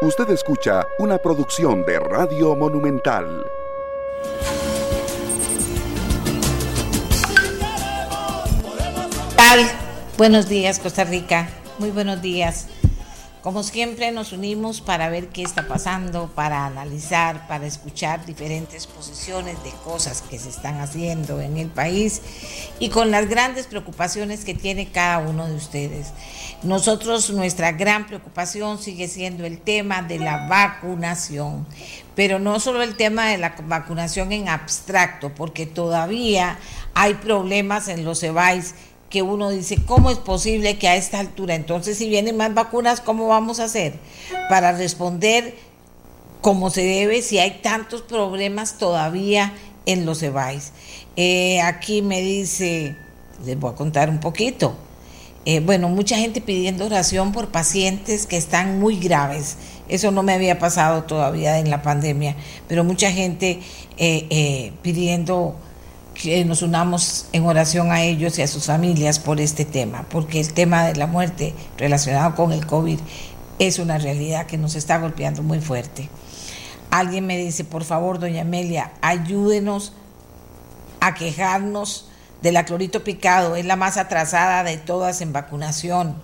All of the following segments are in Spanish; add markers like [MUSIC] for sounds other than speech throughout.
Usted escucha una producción de Radio Monumental. tal? Buenos días, Costa Rica. Muy buenos días. Como siempre nos unimos para ver qué está pasando, para analizar, para escuchar diferentes posiciones de cosas que se están haciendo en el país y con las grandes preocupaciones que tiene cada uno de ustedes. Nosotros, nuestra gran preocupación sigue siendo el tema de la vacunación, pero no solo el tema de la vacunación en abstracto, porque todavía hay problemas en los EBAIS que uno dice, ¿cómo es posible que a esta altura, entonces si vienen más vacunas, ¿cómo vamos a hacer para responder como se debe si hay tantos problemas todavía en los EBAIS? Eh, aquí me dice, les voy a contar un poquito. Eh, bueno, mucha gente pidiendo oración por pacientes que están muy graves. Eso no me había pasado todavía en la pandemia, pero mucha gente eh, pidiendo que nos unamos en oración a ellos y a sus familias por este tema, porque el tema de la muerte relacionado con el COVID es una realidad que nos está golpeando muy fuerte. Alguien me dice, por favor, doña Amelia, ayúdenos a quejarnos de la clorito picado, es la más atrasada de todas en vacunación.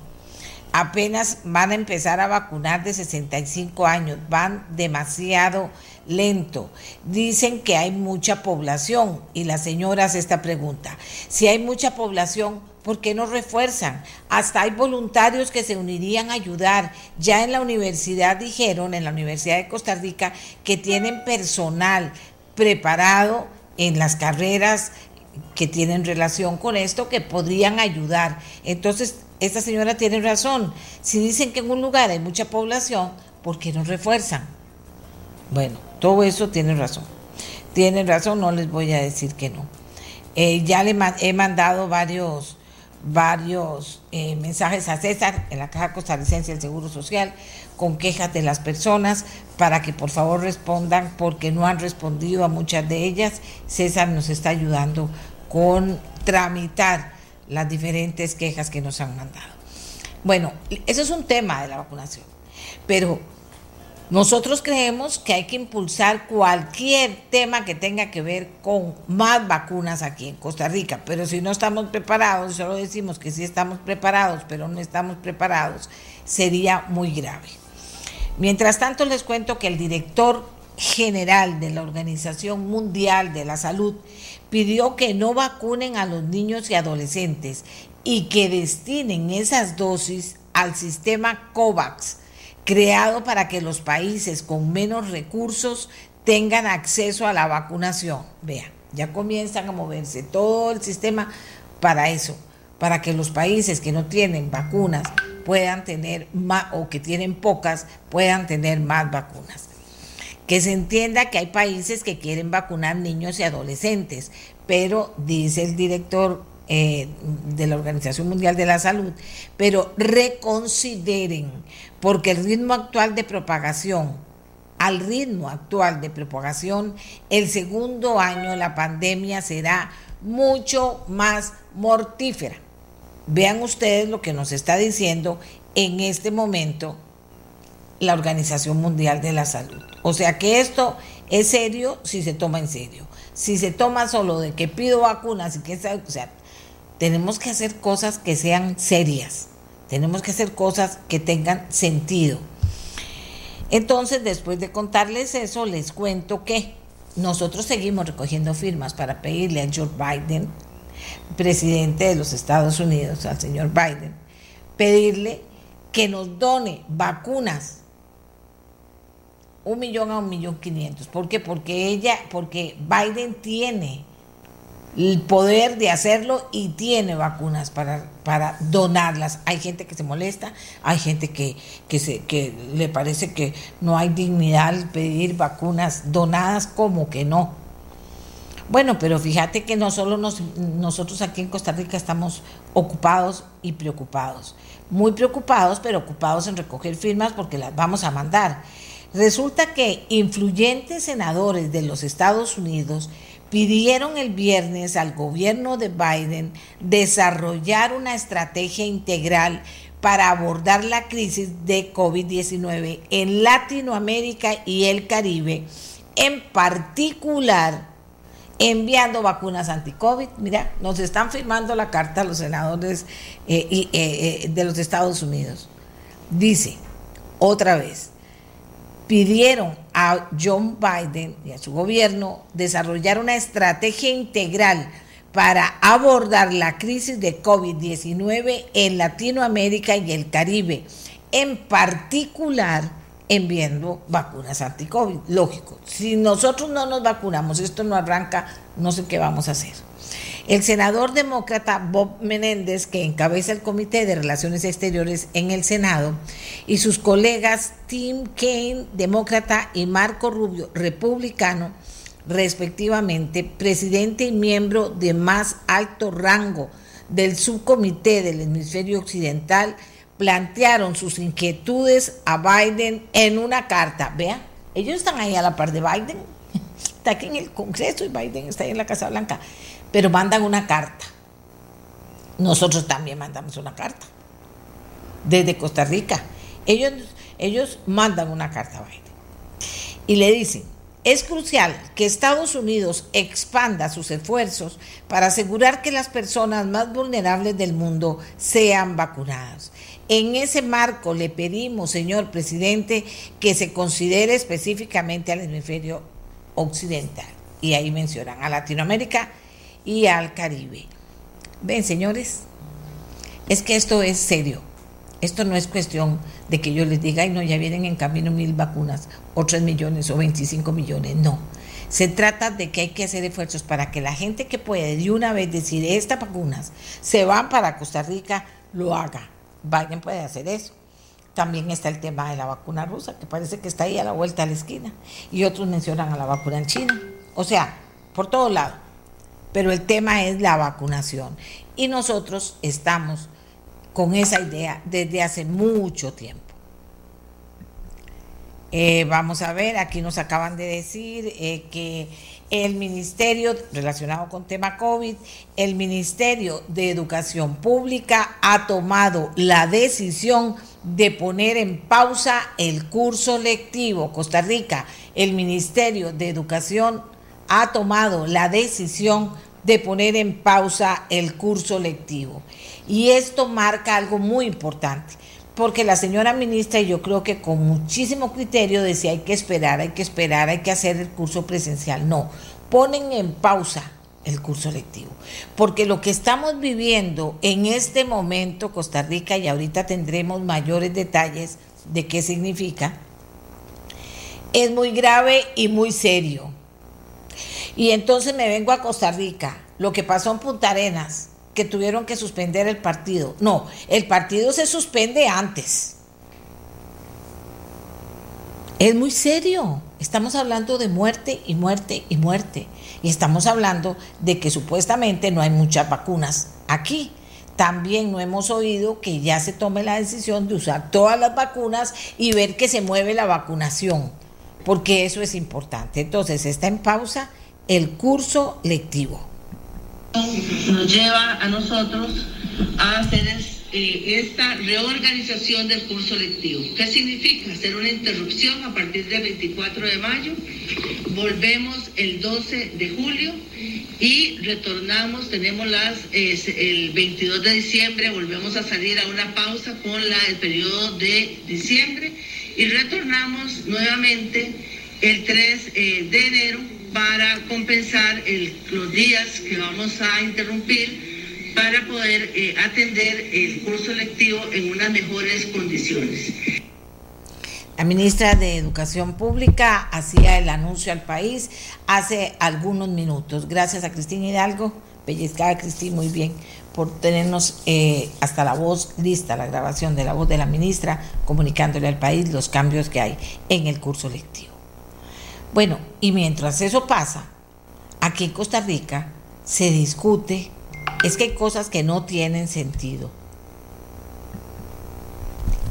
Apenas van a empezar a vacunar de 65 años, van demasiado lento. Dicen que hay mucha población y la señora hace esta pregunta. Si hay mucha población, ¿por qué no refuerzan? Hasta hay voluntarios que se unirían a ayudar. Ya en la universidad dijeron, en la Universidad de Costa Rica, que tienen personal preparado en las carreras que tienen relación con esto, que podrían ayudar. Entonces, esta señora tiene razón. Si dicen que en un lugar hay mucha población, ¿por qué no refuerzan? Bueno, todo eso tiene razón. Tienen razón, no les voy a decir que no. Eh, ya le he mandado varios, varios eh, mensajes a César en la Caja Costarricense del Seguro Social con quejas de las personas para que por favor respondan porque no han respondido a muchas de ellas. César nos está ayudando con tramitar las diferentes quejas que nos han mandado. Bueno, eso es un tema de la vacunación, pero nosotros creemos que hay que impulsar cualquier tema que tenga que ver con más vacunas aquí en Costa Rica, pero si no estamos preparados, solo decimos que sí estamos preparados, pero no estamos preparados, sería muy grave. Mientras tanto, les cuento que el director general de la Organización Mundial de la Salud pidió que no vacunen a los niños y adolescentes y que destinen esas dosis al sistema COVAX creado para que los países con menos recursos tengan acceso a la vacunación. Vean, ya comienzan a moverse todo el sistema para eso, para que los países que no tienen vacunas puedan tener más o que tienen pocas puedan tener más vacunas. Que se entienda que hay países que quieren vacunar niños y adolescentes, pero dice el director eh, de la Organización Mundial de la Salud, pero reconsideren, porque el ritmo actual de propagación, al ritmo actual de propagación, el segundo año de la pandemia será mucho más mortífera. Vean ustedes lo que nos está diciendo en este momento la Organización Mundial de la Salud. O sea que esto es serio si se toma en serio. Si se toma solo de que pido vacunas y que o tenemos que hacer cosas que sean serias, tenemos que hacer cosas que tengan sentido. Entonces, después de contarles eso, les cuento que nosotros seguimos recogiendo firmas para pedirle a Joe Biden, presidente de los Estados Unidos, al señor Biden, pedirle que nos done vacunas un millón a un millón quinientos. ¿Por qué? Porque ella, porque Biden tiene el poder de hacerlo y tiene vacunas para, para donarlas. Hay gente que se molesta, hay gente que, que, se, que le parece que no hay dignidad al pedir vacunas donadas, como que no. Bueno, pero fíjate que no solo nosotros aquí en Costa Rica estamos ocupados y preocupados. Muy preocupados, pero ocupados en recoger firmas porque las vamos a mandar. Resulta que influyentes senadores de los Estados Unidos pidieron el viernes al gobierno de Biden desarrollar una estrategia integral para abordar la crisis de COVID-19 en Latinoamérica y el Caribe, en particular enviando vacunas anti-COVID. Mira, nos están firmando la carta los senadores eh, eh, eh, de los Estados Unidos. Dice, otra vez, pidieron a John Biden y a su gobierno desarrollar una estrategia integral para abordar la crisis de COVID-19 en Latinoamérica y el Caribe, en particular enviando vacunas anti-COVID. Lógico, si nosotros no nos vacunamos, esto no arranca, no sé qué vamos a hacer. El senador demócrata Bob Menéndez, que encabeza el Comité de Relaciones Exteriores en el Senado, y sus colegas Tim Kaine, demócrata, y Marco Rubio, republicano, respectivamente, presidente y miembro de más alto rango del subcomité del hemisferio occidental, plantearon sus inquietudes a Biden en una carta. Vean, ellos están ahí a la par de Biden, [LAUGHS] está aquí en el Congreso y Biden está ahí en la Casa Blanca, pero mandan una carta. Nosotros también mandamos una carta desde Costa Rica. Ellos, ellos mandan una carta a Biden y le dicen, es crucial que Estados Unidos expanda sus esfuerzos para asegurar que las personas más vulnerables del mundo sean vacunadas. En ese marco le pedimos, señor presidente, que se considere específicamente al hemisferio occidental. Y ahí mencionan a Latinoamérica y al Caribe. Ven, señores, es que esto es serio. Esto no es cuestión de que yo les diga, ay, no, ya vienen en camino mil vacunas, o tres millones, o 25 millones. No. Se trata de que hay que hacer esfuerzos para que la gente que puede de una vez decir, estas vacunas se van para Costa Rica, lo haga. Biden puede hacer eso. También está el tema de la vacuna rusa, que parece que está ahí a la vuelta a la esquina. Y otros mencionan a la vacuna en China. O sea, por todo lado. Pero el tema es la vacunación. Y nosotros estamos con esa idea desde hace mucho tiempo. Eh, vamos a ver, aquí nos acaban de decir eh, que el Ministerio, relacionado con tema COVID, el Ministerio de Educación Pública ha tomado la decisión de poner en pausa el curso lectivo. Costa Rica, el Ministerio de Educación ha tomado la decisión de poner en pausa el curso lectivo. Y esto marca algo muy importante, porque la señora ministra, y yo creo que con muchísimo criterio, decía hay que esperar, hay que esperar, hay que hacer el curso presencial. No, ponen en pausa el curso lectivo, porque lo que estamos viviendo en este momento, Costa Rica, y ahorita tendremos mayores detalles de qué significa, es muy grave y muy serio. Y entonces me vengo a Costa Rica, lo que pasó en Punta Arenas, que tuvieron que suspender el partido. No, el partido se suspende antes. Es muy serio. Estamos hablando de muerte y muerte y muerte. Y estamos hablando de que supuestamente no hay muchas vacunas aquí. También no hemos oído que ya se tome la decisión de usar todas las vacunas y ver que se mueve la vacunación, porque eso es importante. Entonces está en pausa el curso lectivo nos lleva a nosotros a hacer eh, esta reorganización del curso lectivo. ¿Qué significa? Hacer una interrupción a partir del 24 de mayo, volvemos el 12 de julio y retornamos, tenemos las, el 22 de diciembre, volvemos a salir a una pausa con la, el periodo de diciembre y retornamos nuevamente el 3 eh, de enero para compensar los días que vamos a interrumpir para poder eh, atender el curso lectivo en unas mejores condiciones. La ministra de Educación Pública hacía el anuncio al país hace algunos minutos. Gracias a Cristina Hidalgo, pellizcada Cristina muy bien, por tenernos eh, hasta la voz lista, la grabación de la voz de la ministra, comunicándole al país los cambios que hay en el curso lectivo. Bueno, y mientras eso pasa, aquí en Costa Rica se discute, es que hay cosas que no tienen sentido.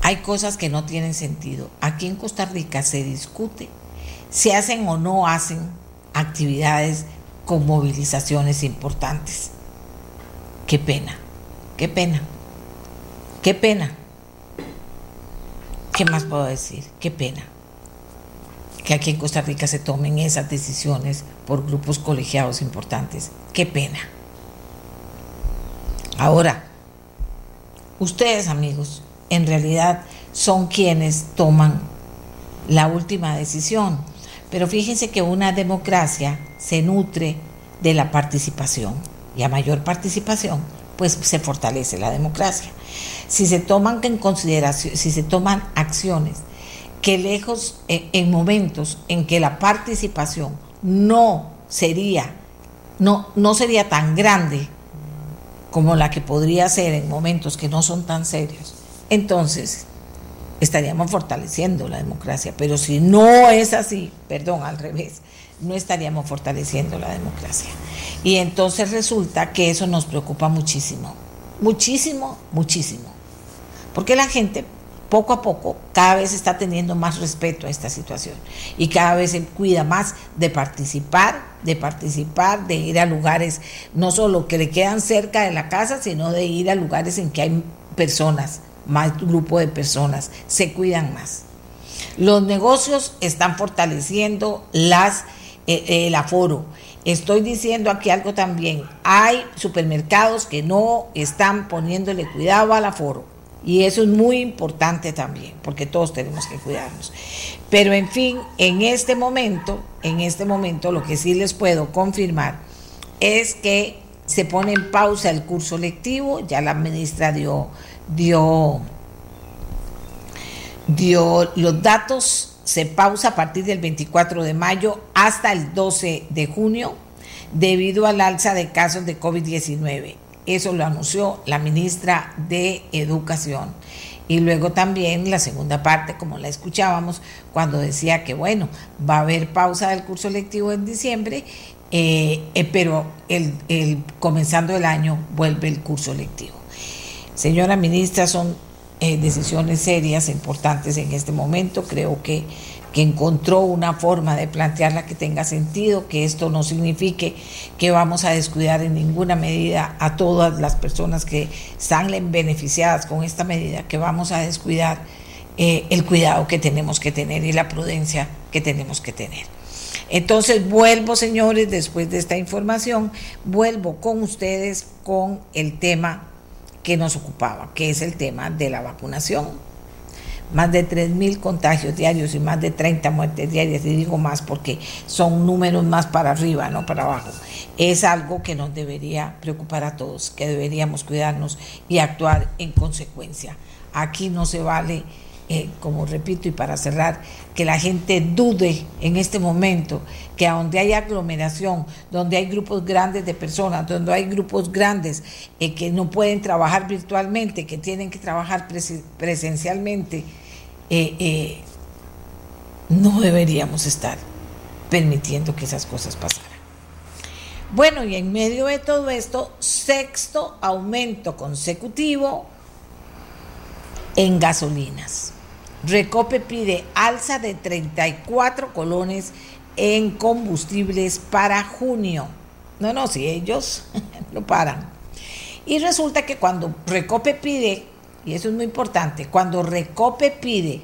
Hay cosas que no tienen sentido. Aquí en Costa Rica se discute si hacen o no hacen actividades con movilizaciones importantes. Qué pena, qué pena, qué pena. ¿Qué más puedo decir? Qué pena que aquí en Costa Rica se tomen esas decisiones por grupos colegiados importantes. Qué pena. Ahora, ustedes amigos, en realidad son quienes toman la última decisión. Pero fíjense que una democracia se nutre de la participación y a mayor participación, pues se fortalece la democracia. Si se toman en consideración, si se toman acciones que lejos eh, en momentos en que la participación no sería no, no sería tan grande como la que podría ser en momentos que no son tan serios, entonces estaríamos fortaleciendo la democracia. Pero si no es así, perdón, al revés, no estaríamos fortaleciendo la democracia. Y entonces resulta que eso nos preocupa muchísimo, muchísimo, muchísimo. Porque la gente poco a poco cada vez está teniendo más respeto a esta situación y cada vez se cuida más de participar, de participar, de ir a lugares no solo que le quedan cerca de la casa, sino de ir a lugares en que hay personas, más grupo de personas, se cuidan más. Los negocios están fortaleciendo las, eh, el aforo. Estoy diciendo aquí algo también. Hay supermercados que no están poniéndole cuidado al aforo. Y eso es muy importante también, porque todos tenemos que cuidarnos. Pero en fin, en este momento, en este momento lo que sí les puedo confirmar es que se pone en pausa el curso lectivo, ya la ministra dio, dio, dio los datos, se pausa a partir del 24 de mayo hasta el 12 de junio debido al alza de casos de COVID-19. Eso lo anunció la ministra de Educación. Y luego también la segunda parte, como la escuchábamos, cuando decía que, bueno, va a haber pausa del curso lectivo en diciembre, eh, eh, pero el, comenzando el año vuelve el curso lectivo. Señora ministra, son eh, decisiones serias, importantes en este momento. Creo que que encontró una forma de plantearla que tenga sentido, que esto no signifique que vamos a descuidar en ninguna medida a todas las personas que salen beneficiadas con esta medida, que vamos a descuidar eh, el cuidado que tenemos que tener y la prudencia que tenemos que tener. Entonces vuelvo, señores, después de esta información, vuelvo con ustedes con el tema que nos ocupaba, que es el tema de la vacunación más de 3.000 contagios diarios y más de 30 muertes diarias, y digo más porque son números más para arriba, no para abajo, es algo que nos debería preocupar a todos, que deberíamos cuidarnos y actuar en consecuencia. Aquí no se vale, eh, como repito y para cerrar, que la gente dude en este momento que donde hay aglomeración, donde hay grupos grandes de personas, donde hay grupos grandes eh, que no pueden trabajar virtualmente, que tienen que trabajar presencialmente, eh, no deberíamos estar permitiendo que esas cosas pasaran. Bueno, y en medio de todo esto, sexto aumento consecutivo en gasolinas. Recope pide alza de 34 colones en combustibles para junio. No, no, si ellos [LAUGHS] lo paran. Y resulta que cuando Recope pide y eso es muy importante, cuando Recope pide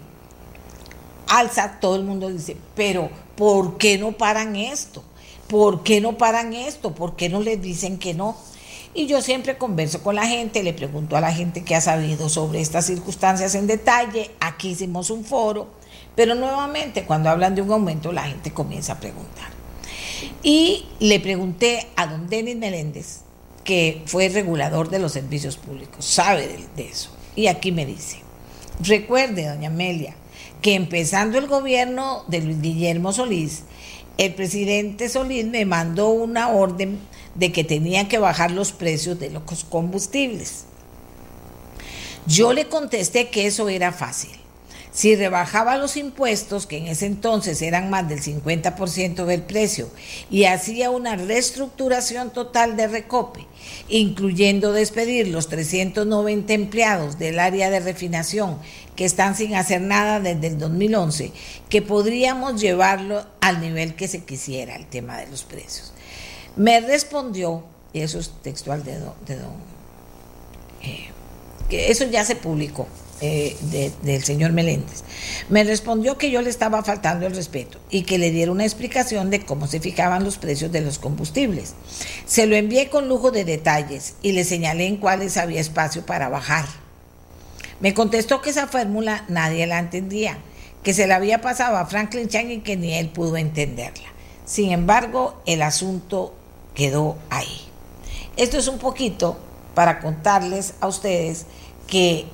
alza, todo el mundo dice, pero ¿por qué no paran esto? ¿Por qué no paran esto? ¿Por qué no les dicen que no? Y yo siempre converso con la gente, le pregunto a la gente que ha sabido sobre estas circunstancias en detalle, aquí hicimos un foro, pero nuevamente cuando hablan de un aumento la gente comienza a preguntar. Y le pregunté a don Denis Meléndez, que fue regulador de los servicios públicos, sabe de eso. Y aquí me dice, recuerde, doña Amelia, que empezando el gobierno de Luis Guillermo Solís, el presidente Solís me mandó una orden de que tenía que bajar los precios de los combustibles. Yo le contesté que eso era fácil. Si rebajaba los impuestos, que en ese entonces eran más del 50% del precio, y hacía una reestructuración total de Recope, incluyendo despedir los 390 empleados del área de refinación que están sin hacer nada desde el 2011, que podríamos llevarlo al nivel que se quisiera, el tema de los precios. Me respondió, y eso es textual de don, eh, que eso ya se publicó eh, del señor Meléndez. Me respondió que yo le estaba faltando el respeto y que le diera una explicación de cómo se fijaban los precios de los combustibles. Se lo envié con lujo de detalles y le señalé en cuáles había espacio para bajar. Me contestó que esa fórmula nadie la entendía, que se la había pasado a Franklin Chang y que ni él pudo entenderla. Sin embargo, el asunto quedó ahí. Esto es un poquito para contarles a ustedes que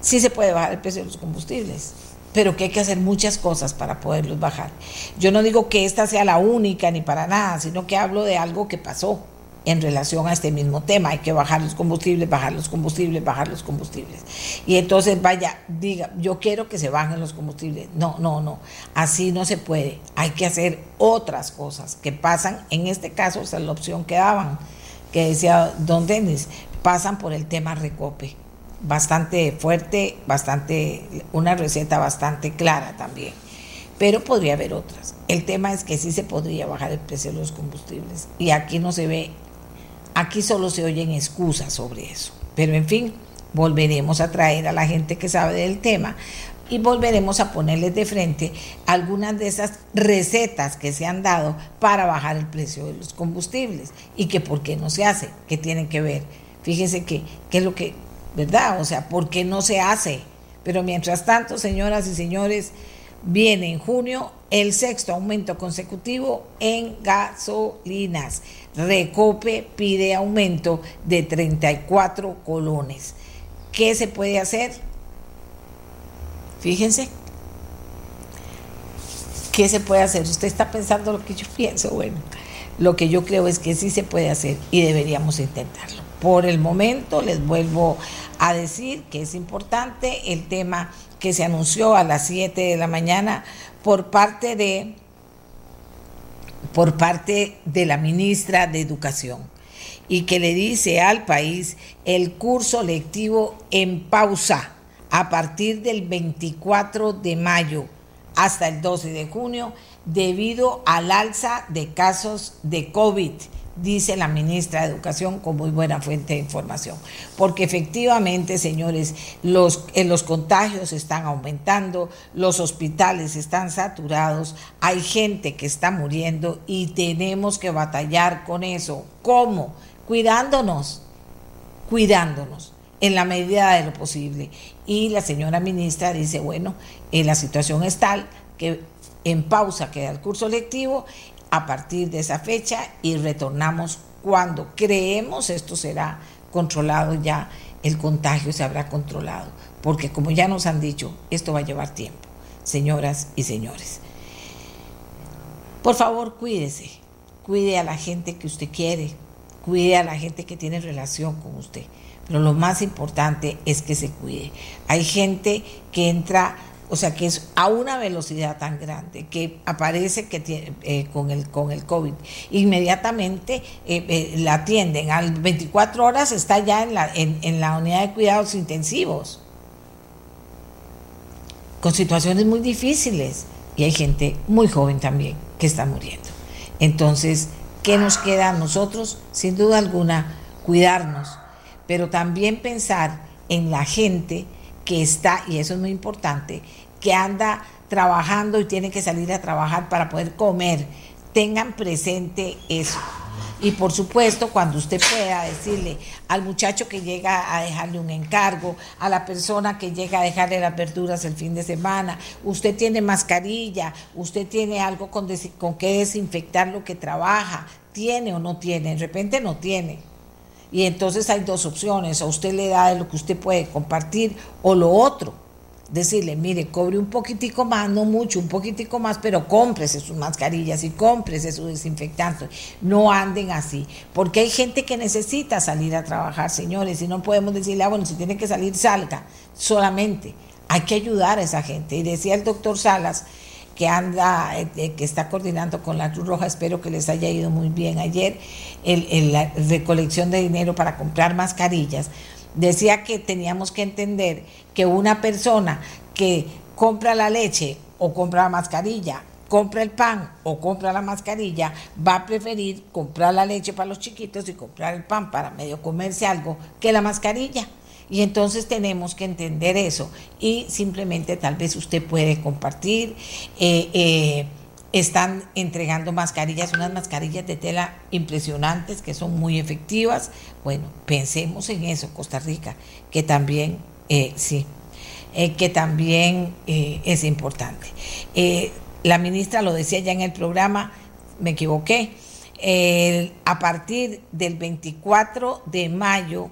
sí se puede bajar el precio de los combustibles, pero que hay que hacer muchas cosas para poderlos bajar. Yo no digo que esta sea la única ni para nada, sino que hablo de algo que pasó en relación a este mismo tema. Hay que bajar los combustibles, bajar los combustibles, bajar los combustibles. Y entonces vaya, diga, yo quiero que se bajen los combustibles. No, no, no. Así no se puede. Hay que hacer otras cosas que pasan. En este caso, esa es la opción que daban, que decía don Denis, pasan por el tema recope. Bastante fuerte, bastante, una receta bastante clara también pero podría haber otras. El tema es que sí se podría bajar el precio de los combustibles y aquí no se ve Aquí solo se oyen excusas sobre eso. Pero en fin, volveremos a traer a la gente que sabe del tema y volveremos a ponerles de frente algunas de esas recetas que se han dado para bajar el precio de los combustibles y que por qué no se hace, que tienen que ver. Fíjense que, qué es lo que, ¿verdad? O sea, ¿por qué no se hace? Pero mientras tanto, señoras y señores, viene en junio el sexto aumento consecutivo en gasolinas. Recope pide aumento de 34 colones. ¿Qué se puede hacer? Fíjense. ¿Qué se puede hacer? Usted está pensando lo que yo pienso. Bueno, lo que yo creo es que sí se puede hacer y deberíamos intentarlo. Por el momento les vuelvo a decir que es importante el tema que se anunció a las 7 de la mañana por parte de por parte de la ministra de Educación y que le dice al país el curso lectivo en pausa a partir del 24 de mayo hasta el 12 de junio debido al alza de casos de COVID dice la ministra de Educación con muy buena fuente de información. Porque efectivamente, señores, los, eh, los contagios están aumentando, los hospitales están saturados, hay gente que está muriendo y tenemos que batallar con eso. ¿Cómo? Cuidándonos, cuidándonos en la medida de lo posible. Y la señora ministra dice, bueno, eh, la situación es tal que en pausa queda el curso lectivo a partir de esa fecha y retornamos cuando creemos esto será controlado ya, el contagio se habrá controlado, porque como ya nos han dicho, esto va a llevar tiempo, señoras y señores. Por favor, cuídese, cuide a la gente que usted quiere, cuide a la gente que tiene relación con usted, pero lo más importante es que se cuide. Hay gente que entra o sea que es a una velocidad tan grande que aparece que eh, con, el, con el COVID. Inmediatamente eh, eh, la atienden, a 24 horas está ya en la, en, en la unidad de cuidados intensivos, con situaciones muy difíciles. Y hay gente muy joven también que está muriendo. Entonces, ¿qué nos queda a nosotros? Sin duda alguna, cuidarnos, pero también pensar en la gente que está, y eso es muy importante, que anda trabajando y tiene que salir a trabajar para poder comer. Tengan presente eso. Y por supuesto, cuando usted pueda decirle al muchacho que llega a dejarle un encargo, a la persona que llega a dejarle las verduras el fin de semana, usted tiene mascarilla, usted tiene algo con, con que desinfectar lo que trabaja, tiene o no tiene, de repente no tiene. Y entonces hay dos opciones, o usted le da de lo que usted puede compartir o lo otro. Decirle, mire, cobre un poquitico más, no mucho, un poquitico más, pero cómprese sus mascarillas y cómprese su desinfectante. No anden así, porque hay gente que necesita salir a trabajar, señores, y no podemos decirle, ah, bueno, si tiene que salir, salga solamente. Hay que ayudar a esa gente. Y decía el doctor Salas, que anda, eh, eh, que está coordinando con la Cruz Roja, espero que les haya ido muy bien ayer, el, la recolección de dinero para comprar mascarillas, decía que teníamos que entender que una persona que compra la leche o compra la mascarilla, compra el pan o compra la mascarilla, va a preferir comprar la leche para los chiquitos y comprar el pan para medio comerse algo que la mascarilla. Y entonces tenemos que entender eso. Y simplemente tal vez usted puede compartir. Eh, eh, están entregando mascarillas, unas mascarillas de tela impresionantes que son muy efectivas. Bueno, pensemos en eso, Costa Rica, que también, eh, sí, que también es importante. la ministra lo decía ya en el programa, me equivoqué, a partir del 24 de mayo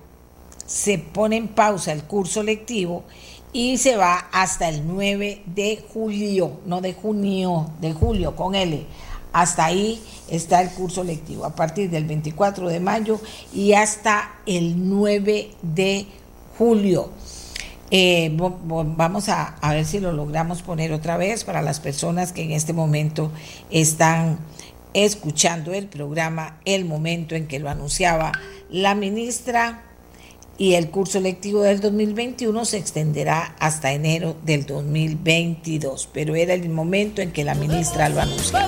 se pone en pausa el curso lectivo y se va hasta el 9 de julio, no de junio, de julio con L. Hasta ahí está el curso lectivo, a partir del 24 de mayo y hasta el 9 de julio. Eh, vamos a, a, ver si lo logramos poner otra vez para las personas que en este momento están escuchando el programa, el momento en que lo anunciaba la ministra y el curso lectivo del 2021 se extenderá hasta enero del 2022, pero era el momento en que la ministra lo anunció.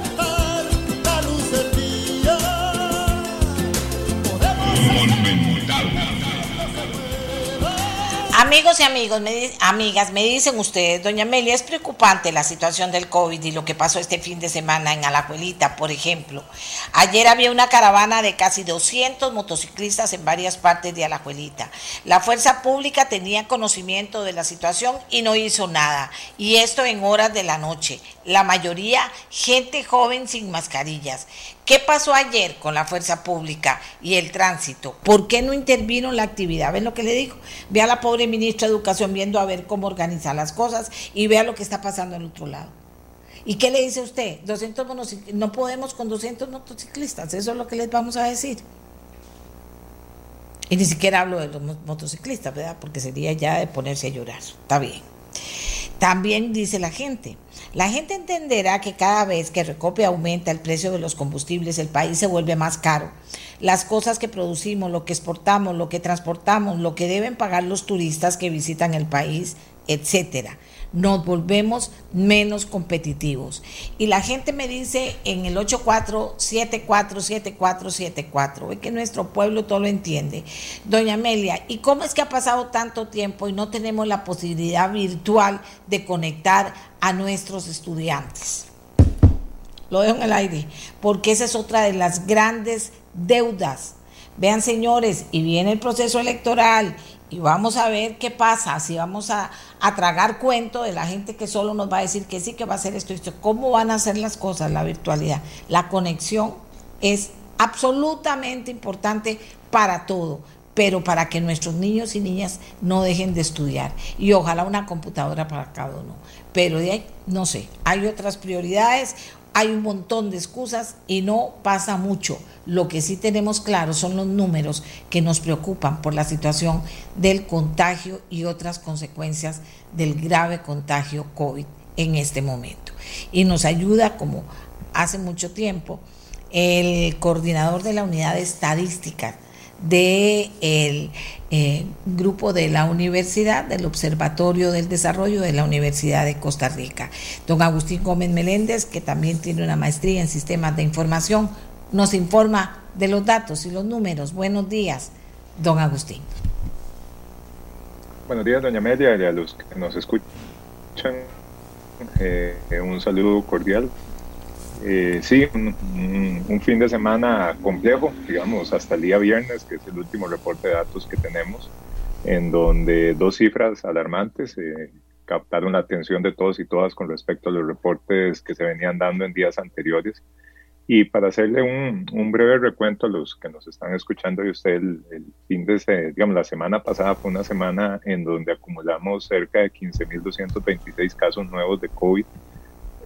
Amigos y amigos, amigas, me dicen ustedes, doña Amelia, es preocupante la situación del COVID y lo que pasó este fin de semana en Alajuelita, por ejemplo. Ayer había una caravana de casi 200 motociclistas en varias partes de Alajuelita. La fuerza pública tenía conocimiento de la situación y no hizo nada. Y esto en horas de la noche. La mayoría gente joven sin mascarillas. ¿Qué pasó ayer con la fuerza pública y el tránsito? ¿Por qué no intervino la actividad? ¿Ven lo que le digo? Ve a la pobre ministra de Educación viendo a ver cómo organizar las cosas y vea lo que está pasando al otro lado. ¿Y qué le dice usted? 200 no podemos con 200 motociclistas, eso es lo que les vamos a decir. Y ni siquiera hablo de los motociclistas, ¿verdad? Porque sería ya de ponerse a llorar. Está bien. También dice la gente, la gente entenderá que cada vez que Recope aumenta el precio de los combustibles, el país se vuelve más caro. Las cosas que producimos, lo que exportamos, lo que transportamos, lo que deben pagar los turistas que visitan el país, etcétera nos volvemos menos competitivos. Y la gente me dice en el 84747474, ve que nuestro pueblo todo lo entiende. Doña Amelia, ¿y cómo es que ha pasado tanto tiempo y no tenemos la posibilidad virtual de conectar a nuestros estudiantes? Lo dejo en el aire, porque esa es otra de las grandes deudas. Vean, señores, y viene el proceso electoral y vamos a ver qué pasa, si vamos a, tragar cuento de la gente que solo nos va a decir que sí, que va a hacer esto y esto, cómo van a hacer las cosas, la virtualidad. La conexión es absolutamente importante para todo, pero para que nuestros niños y niñas no dejen de estudiar. Y ojalá una computadora para cada uno. Pero de ahí, no sé, hay otras prioridades, hay un montón de excusas y no pasa mucho. Lo que sí tenemos claro son los números que nos preocupan por la situación del contagio y otras consecuencias del grave contagio COVID en este momento. Y nos ayuda, como hace mucho tiempo, el coordinador de la unidad de estadística del de eh, grupo de la universidad, del Observatorio del Desarrollo de la Universidad de Costa Rica. Don Agustín Gómez Meléndez, que también tiene una maestría en sistemas de información, nos informa de los datos y los números. Buenos días, don Agustín. Buenos días, doña Media, y a los que nos escuchan. Eh, un saludo cordial eh, sí, un, fin de semana complejo, digamos, hasta el día viernes, que es el último reporte de datos que tenemos, en donde dos cifras alarmantes eh, captaron la atención de todos y todas con respecto a los reportes que se venían dando en días anteriores. Y para hacerle un, breve recuento a los que nos están escuchando y usted, el, el, fin de, digamos, la semana pasada fue una semana en donde acumulamos cerca de 15.226 casos nuevos de COVID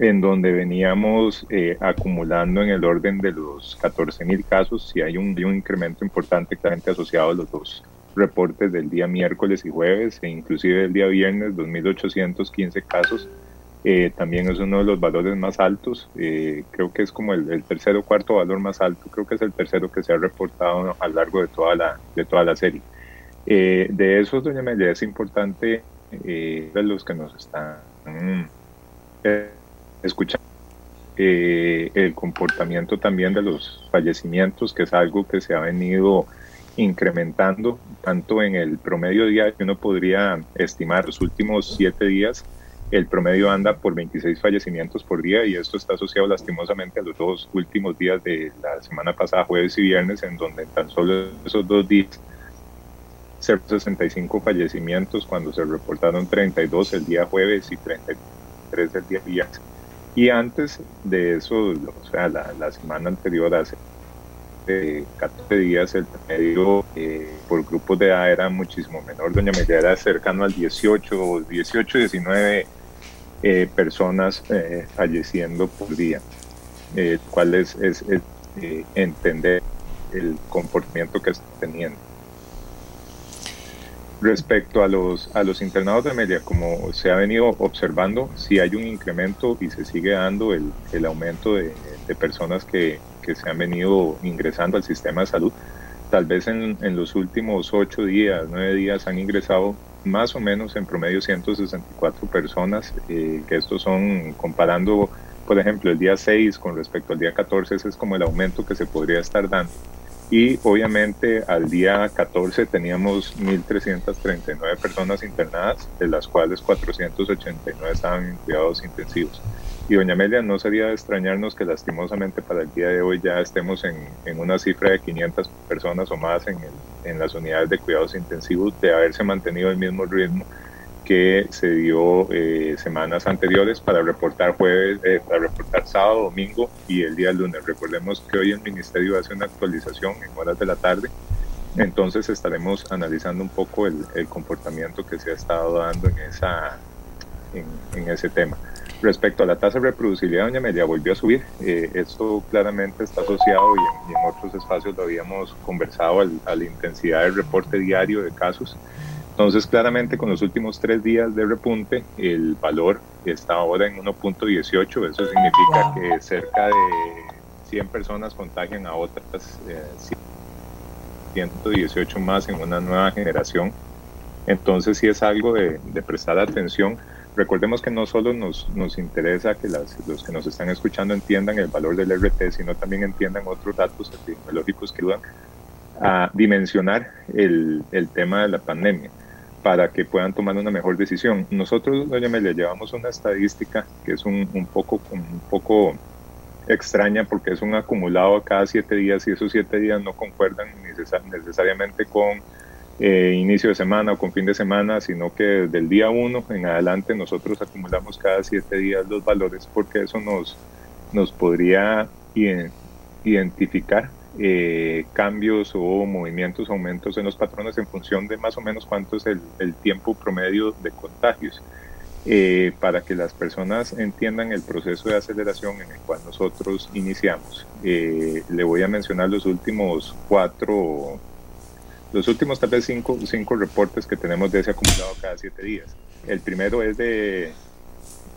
en donde veníamos eh, acumulando en el orden de los 14 mil casos, si hay un, un, incremento importante claramente asociado a los dos reportes del día miércoles y jueves, e inclusive el día viernes, 2.815 casos, eh, también es uno de los valores más altos, eh, creo que es como el, tercer o cuarto valor más alto, creo que es el tercero que se ha reportado a lo largo de toda la, de toda la serie. de esos, doña Melia, es importante de los que nos están escuchar eh, el comportamiento también de los fallecimientos, que es algo que se ha venido incrementando tanto en el promedio diario, uno podría estimar los últimos siete días, el promedio anda por 26 fallecimientos por día y esto está asociado lastimosamente a los dos últimos días de la semana pasada, jueves y viernes, en donde tan solo esos dos días 65 fallecimientos cuando se reportaron 32 el día jueves y 33 el día viernes. Y antes de eso, o sea, la, semana anterior, hace 14 días, el promedio eh, por grupos de edad era muchísimo menor. Doña María era cercano al 18, 18, 19 personas eh, falleciendo por día, eh, cuál es, es, eh, entender el comportamiento que está teniendo. Respecto a los, a los internados de media, como se ha venido observando, si hay un incremento y se sigue dando el, el aumento de, de personas que, que, se han venido ingresando al sistema de salud. Tal vez en, en los últimos ocho días, nueve días han ingresado más o menos en promedio 164 personas, eh, que estos son comparando, por ejemplo, el día 6 con respecto al día 14, ese es como el aumento que se podría estar dando y obviamente al día 14 teníamos 1.339 personas internadas, de las cuales 489 estaban en cuidados intensivos. Y doña Amelia, no sería de extrañarnos que lastimosamente para el día de hoy ya estemos en, en una cifra de 500 personas o más en, en las unidades de cuidados intensivos de haberse mantenido el mismo ritmo que se dio eh, semanas anteriores para reportar jueves, eh, para reportar sábado, domingo y el día lunes. Recordemos que hoy el Ministerio hace una actualización en horas de la tarde, entonces estaremos analizando un poco el, comportamiento que se ha estado dando en, esa, en, ese tema. Respecto a la tasa de reproducibilidad, doña Amelia volvió a subir. Eh, esto claramente está asociado y en, otros espacios lo habíamos conversado a la intensidad del reporte diario de casos. Entonces, claramente con los últimos tres días de repunte, el valor está ahora en 1.18. Eso significa que cerca de 100 personas contagian a otras 118 eh, más en una nueva generación. Entonces, sí es algo de, prestar atención. Recordemos que no solo nos, nos interesa que los que nos están escuchando entiendan el valor del RT, sino también entiendan otros datos epidemiológicos que ayudan a dimensionar el, el tema de la pandemia para que puedan tomar una mejor decisión. Nosotros, doña Amelia, llevamos una estadística que es un, un, poco, un poco extraña porque es un acumulado cada siete días y esos siete días no concuerdan necesariamente con eh, inicio de semana o con fin de semana, sino que desde el día uno en adelante nosotros acumulamos cada siete días los valores porque eso nos, nos podría identificar eh, cambios o movimientos, aumentos en los patrones en función de más o menos cuánto es el, tiempo promedio de contagios. Eh, para que las personas entiendan el proceso de aceleración en el cual nosotros iniciamos. Eh, le voy a mencionar los últimos cuatro, los últimos tal vez cinco, cinco reportes que tenemos de ese acumulado cada siete días. El primero es de,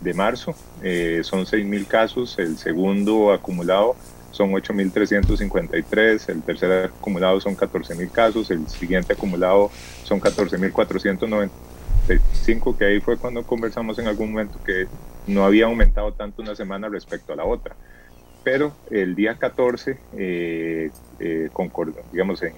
de marzo, son 6.000 casos, el segundo acumulado son 8.353, el tercer acumulado son 14.000 casos, el siguiente acumulado son 14.495, que ahí fue cuando conversamos en algún momento que no había aumentado tanto una semana respecto a la otra. Pero el día 14, eh, eh digamos, en,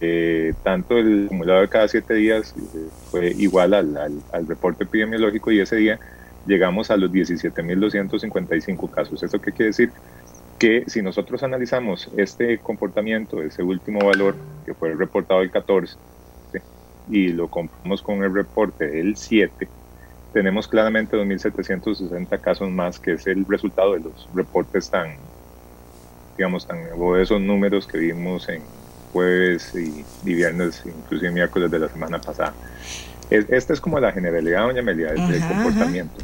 eh, tanto el acumulado de cada siete días eh, fue igual al, al, al reporte epidemiológico y ese día llegamos a los 17.255 casos. ¿Eso qué quiere decir? Que si nosotros analizamos este comportamiento, ese último valor que fue reportado el 14, y lo comparamos con el reporte del 7, tenemos claramente 2.760 casos más, que es el resultado de los reportes tan, digamos, tan, o esos números que vimos en jueves y, y viernes, inclusive miércoles de la semana pasada esta es como la generalidad, doña Amelia, del comportamiento.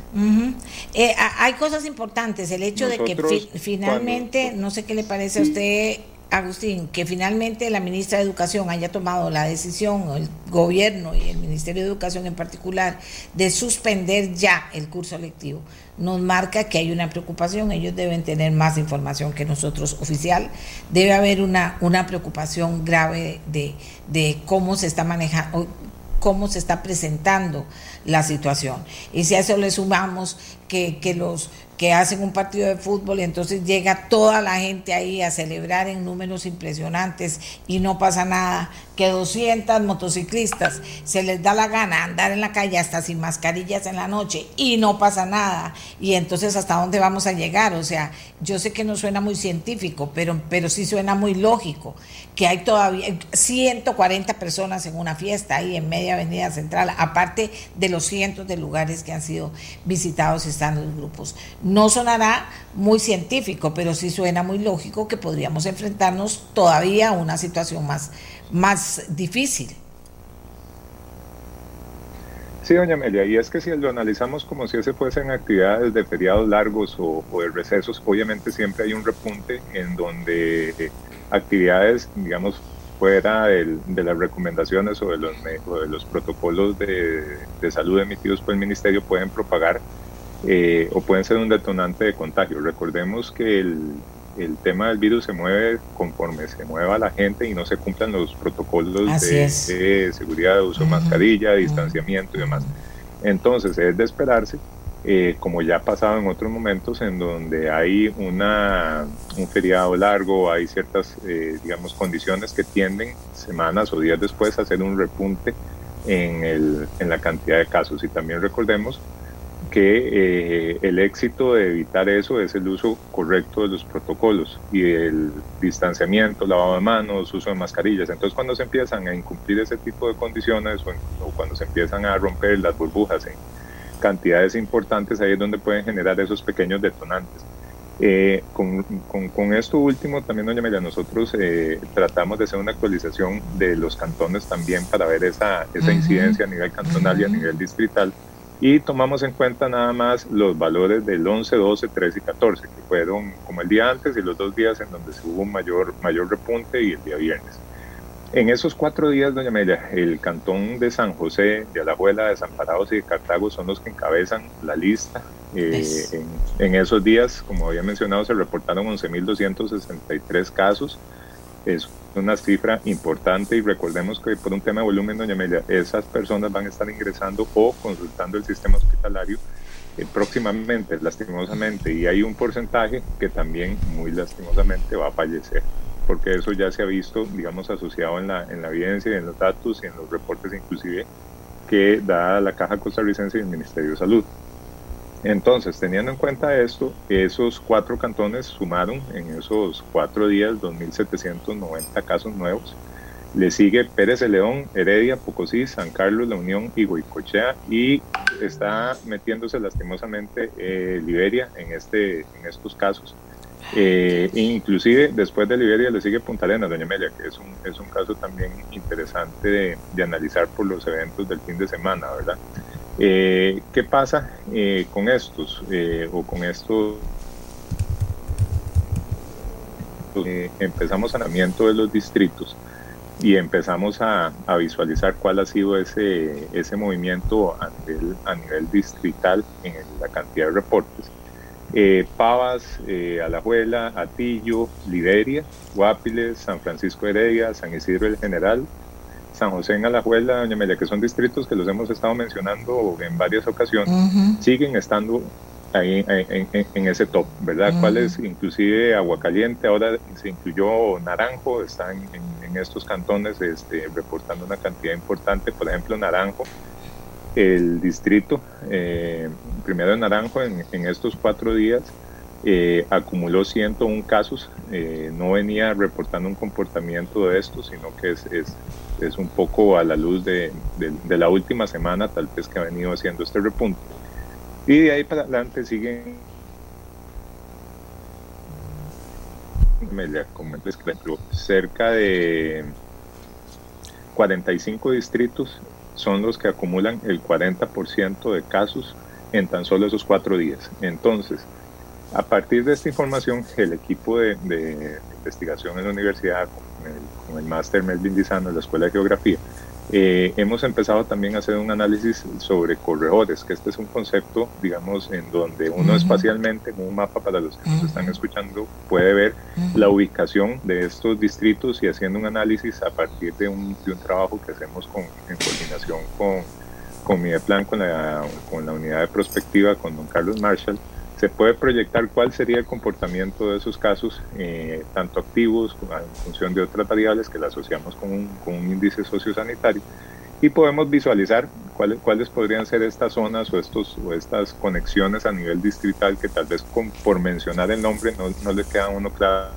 Eh, hay cosas importantes, el hecho de que finalmente, no sé qué le parece a usted, Agustín, que finalmente la ministra de Educación haya tomado la decisión, el gobierno y el Ministerio de Educación en particular, de suspender ya el curso lectivo, nos marca que hay una preocupación, ellos deben tener más información que nosotros oficial, debe haber una, una preocupación grave de, de cómo se está manejando cómo se está presentando la situación. Y si a eso le sumamos que, los que hacen un partido de fútbol y entonces llega toda la gente ahí a celebrar en números impresionantes y no pasa nada, que 200 motociclistas se les da la gana andar en la calle hasta sin mascarillas en la noche y no pasa nada. Y entonces hasta dónde vamos a llegar? O sea, yo sé que no suena muy científico, pero, pero sí suena muy lógico, que hay todavía 140 personas en una fiesta ahí en media avenida central, aparte de los cientos de lugares que han sido visitados y están los grupos. No sonará muy científico, pero sí suena muy lógico que podríamos enfrentarnos todavía a una situación más más difícil. Sí, doña Amelia, y es que si lo analizamos como si ese fuesen actividades de feriados largos o, de recesos, obviamente siempre hay un repunte en donde actividades, digamos, fuera de las recomendaciones o de los, de los protocolos de, salud emitidos por el Ministerio pueden propagar eh, o pueden ser un detonante de contagio. Recordemos que el, el tema del virus se mueve conforme se mueva la gente y no se cumplan los protocolos de, seguridad de uso de mascarilla, distanciamiento y demás. Entonces es de esperarse, eh, como ya ha pasado en otros momentos, en donde hay una, un feriado largo, hay ciertas, eh, digamos, condiciones que tienden semanas o días después a hacer un repunte en, el, en la cantidad de casos. Y también recordemos que eh, el éxito de evitar eso es el uso correcto de los protocolos y el distanciamiento, lavado de manos, uso de mascarillas. Entonces cuando se empiezan a incumplir ese tipo de condiciones o, cuando se empiezan a romper las burbujas en cantidades importantes, ahí es donde pueden generar esos pequeños detonantes. Eh, con, con, esto último también, doña Amelia, nosotros eh, tratamos de hacer una actualización de los cantones también para ver esa, esa incidencia a nivel cantonal y a nivel distrital y tomamos en cuenta nada más los valores del 11, 12, 13 y 14, que fueron como el día antes y los dos días en donde se hubo un mayor, mayor repunte y el día viernes. En esos cuatro días, doña Amelia, el cantón de San José, de Alajuela, de San Parados y de Cartago son los que encabezan la lista. Eh, en, en, esos días, como había mencionado, se reportaron 11.263 casos. Es una cifra importante y recordemos que por un tema de volumen, doña Amelia, esas personas van a estar ingresando o consultando el sistema hospitalario eh, próximamente, lastimosamente, y hay un porcentaje que también muy lastimosamente va a fallecer, porque eso ya se ha visto, digamos, asociado en la, en la evidencia y en los datos y en los reportes inclusive que da la Caja Costarricense y el Ministerio de Salud. Entonces, teniendo en cuenta esto, esos cuatro cantones sumaron en esos cuatro días 2.790 casos nuevos. Le sigue Pérez de León, Heredia, Pocosí, San Carlos, La Unión y Goicochea y está metiéndose lastimosamente eh, Liberia en, este, en estos casos. Eh, inclusive después de Liberia le sigue Punta Arenas, doña Amelia, que es un, es un caso también interesante de, de analizar por los eventos del fin de semana, ¿verdad? Eh, ¿Qué pasa eh, con estos eh, o con estos? empezamos sanamiento de los distritos y empezamos a, visualizar cuál ha sido ese, ese movimiento a nivel, a nivel distrital en la cantidad de reportes. Pavas, Alajuela, Atillo, Liberia, Guapiles, San Francisco Heredia, San Isidro el General, San José en Alajuela, Doña Amelia, que son distritos que los hemos estado mencionando en varias ocasiones, siguen estando ahí en, ese top, ¿verdad? ¿Cuáles? Inclusive Aguacaliente, ahora se incluyó Naranjo, están en, estos cantones este, reportando una cantidad importante, por ejemplo, Naranjo, el distrito eh, primero de Naranjo en, estos cuatro días eh, acumuló 101 casos, eh, no venía reportando un comportamiento de esto, sino que es, es, es un poco a la luz de, la última semana, tal vez que ha venido haciendo este repunte. Y de ahí para adelante siguen cerca de 45 distritos son los que acumulan el 40% de casos en tan solo esos cuatro días. Entonces, a partir de esta información, el equipo de, de investigación en la universidad, con el, máster Melvin Dizano de la Escuela de Geografía, eh, hemos empezado también a hacer un análisis sobre corredores, que este es un concepto, digamos, en donde uno espacialmente, en un mapa para los que nos están escuchando, puede ver la ubicación de estos distritos y haciendo un análisis a partir de un, de un trabajo que hacemos con, en coordinación con, con Mideplan, con la, con la unidad de prospectiva, con don Carlos Marshall, se puede proyectar cuál sería el comportamiento de esos casos, eh, tanto activos en función de otras variables que la asociamos con un, con un índice sociosanitario, y podemos visualizar cuáles, cuáles podrían ser estas zonas o, estos, o estas conexiones a nivel distrital que tal vez por mencionar el nombre no, no le queda a uno claro.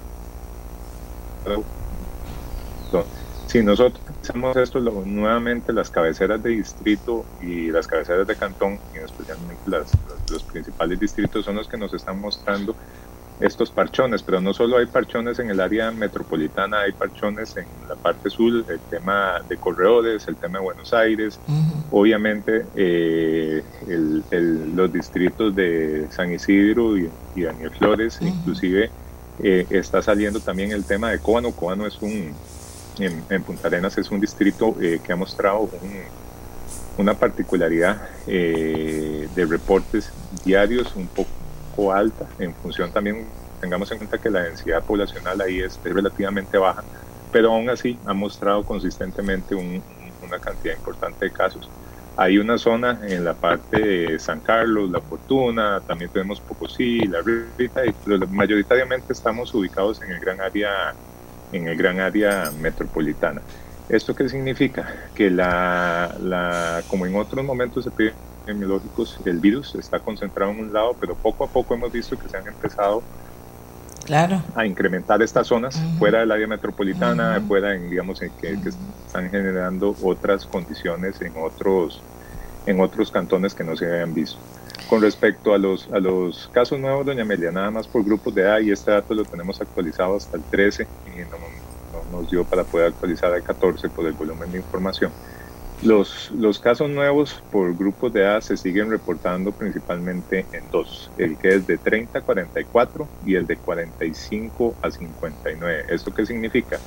Si nosotros hacemos esto, nuevamente las cabeceras de distrito y las cabeceras de cantón, y especialmente las, los principales distritos, son los que nos están mostrando estos parchones, pero no solo hay parchones en el área metropolitana, hay parchones en la parte sur, el tema de corredores, el tema de Buenos Aires, obviamente eh, los distritos de San Isidro y, Daniel Flores, inclusive eh, está saliendo también el tema de Cóbano, Cóbano es un, en, Punta Arenas es un distrito eh, que ha mostrado una particularidad de reportes diarios un poco alta, en función también, tengamos en cuenta que la densidad poblacional ahí es, relativamente baja, pero aún así ha mostrado consistentemente una cantidad importante de casos. Hay una zona en la parte de San Carlos, La Fortuna, también tenemos Pocosí, La Rita, pero mayoritariamente estamos ubicados en el gran área, en el gran área metropolitana. ¿Esto qué significa? Que la, la, como en otros momentos epidemiológicos, el virus está concentrado en un lado, pero poco a poco hemos visto que se han empezado claro. a incrementar estas zonas fuera del área metropolitana, fuera, en, digamos, en que, están generando otras condiciones en otros, en otros cantones que no se habían visto. Con respecto a los, a los casos nuevos, doña Amelia, nada más por grupos de edad, y este dato lo tenemos actualizado hasta el 13, y nos dio para poder actualizar al 14 por el volumen de información. Los, los casos nuevos por grupos de edad se siguen reportando principalmente en dos, el que es de 30 a 44 y el de 45 a 59. ¿Esto qué significa?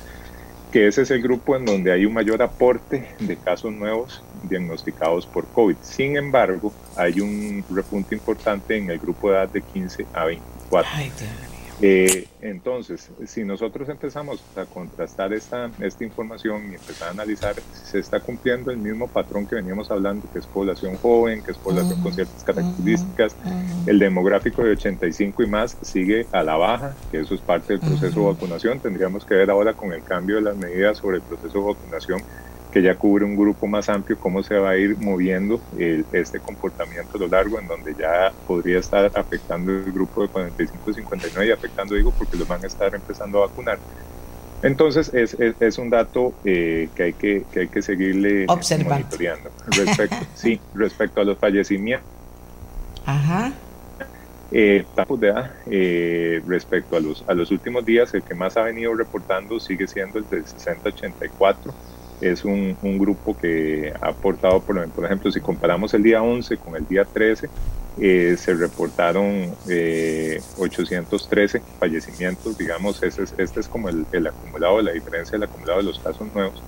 Que ese es el grupo en donde hay un mayor aporte de casos nuevos diagnosticados por COVID. Sin embargo, hay un repunte importante en el grupo de edad de 15 a 24. Eh, entonces, si nosotros empezamos a contrastar esta, esta información y empezar a analizar si se está cumpliendo el mismo patrón que veníamos hablando, que es población joven, que es población con ciertas características, el demográfico de 85 y más sigue a la baja, que eso es parte del proceso de vacunación. Tendríamos que ver ahora con el cambio de las medidas sobre el proceso de vacunación que ya cubre un grupo más amplio, cómo se va a ir moviendo este comportamiento a lo largo, en donde ya podría estar afectando el grupo de 45-59 y afectando, digo, porque los van a estar empezando a vacunar. Entonces, es, es, un dato eh, que, hay que, que hay que seguirle monitoreando. Respecto, [LAUGHS] sí, respecto a los fallecimientos. Ajá. Eh, de eh, respecto a los, a los últimos días, el que más ha venido reportando sigue siendo el del 60-84 es un, un, grupo que ha aportado, por, por, ejemplo, si comparamos el día 11 con el día 13, eh, se reportaron eh, 813 fallecimientos, digamos, este es, este es como el, el, acumulado, la diferencia del acumulado de los casos nuevos.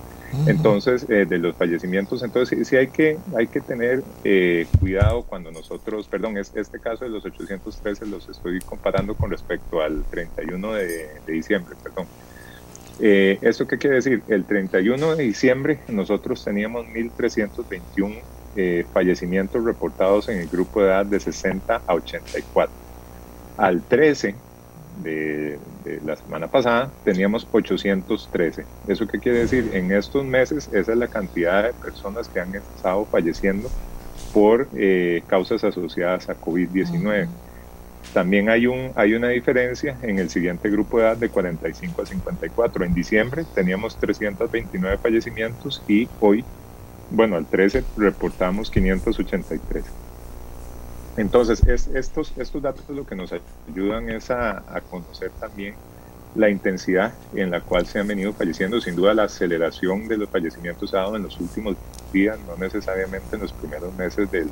Entonces, eh, de los fallecimientos, entonces sí, hay que, hay que tener eh, cuidado cuando nosotros, perdón, es, este caso de los 813 los estoy comparando con respecto al 31 de, de diciembre, perdón. Eh, ¿Esto qué quiere decir? El 31 de diciembre nosotros teníamos 1.321 eh, fallecimientos reportados en el grupo de edad de 60 a 84. Al 13 de, la semana pasada teníamos 813. ¿Eso qué quiere decir? En estos meses esa es la cantidad de personas que han estado falleciendo por eh, causas asociadas a COVID-19. También hay, un, hay una diferencia en el siguiente grupo de edad de 45 a 54. En diciembre teníamos 329 fallecimientos y hoy, bueno, al 13 reportamos 583. Entonces, es, estos, estos datos lo que nos ayudan es a, conocer también la intensidad en la cual se han venido falleciendo. Sin duda, la aceleración de los fallecimientos ha dado en los últimos días, no necesariamente en los primeros meses del,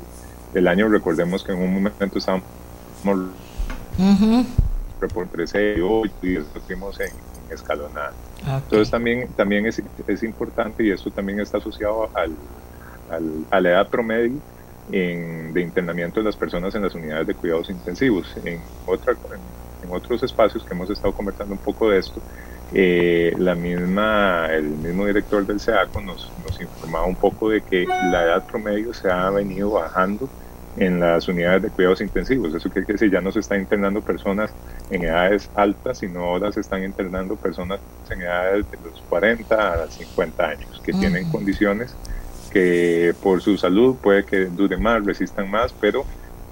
del año. Recordemos que en un momento estábamos por 13 y 8 y después fuimos en, escalonada. Entonces también, también es, es, importante y esto también está asociado al, al, a la edad promedio en, de internamiento de las personas en las unidades de cuidados intensivos. En, otra, en, otros espacios que hemos estado conversando un poco de esto, eh, la misma, el mismo director del SEACO nos, nos informaba un poco de que la edad promedio se ha venido bajando en las unidades de cuidados intensivos. Eso quiere decir, ya no se están internando personas en edades altas, sino ahora se están internando personas en edades de los 40 a 50 años, que tienen condiciones que por su salud puede que duren más, resistan más, pero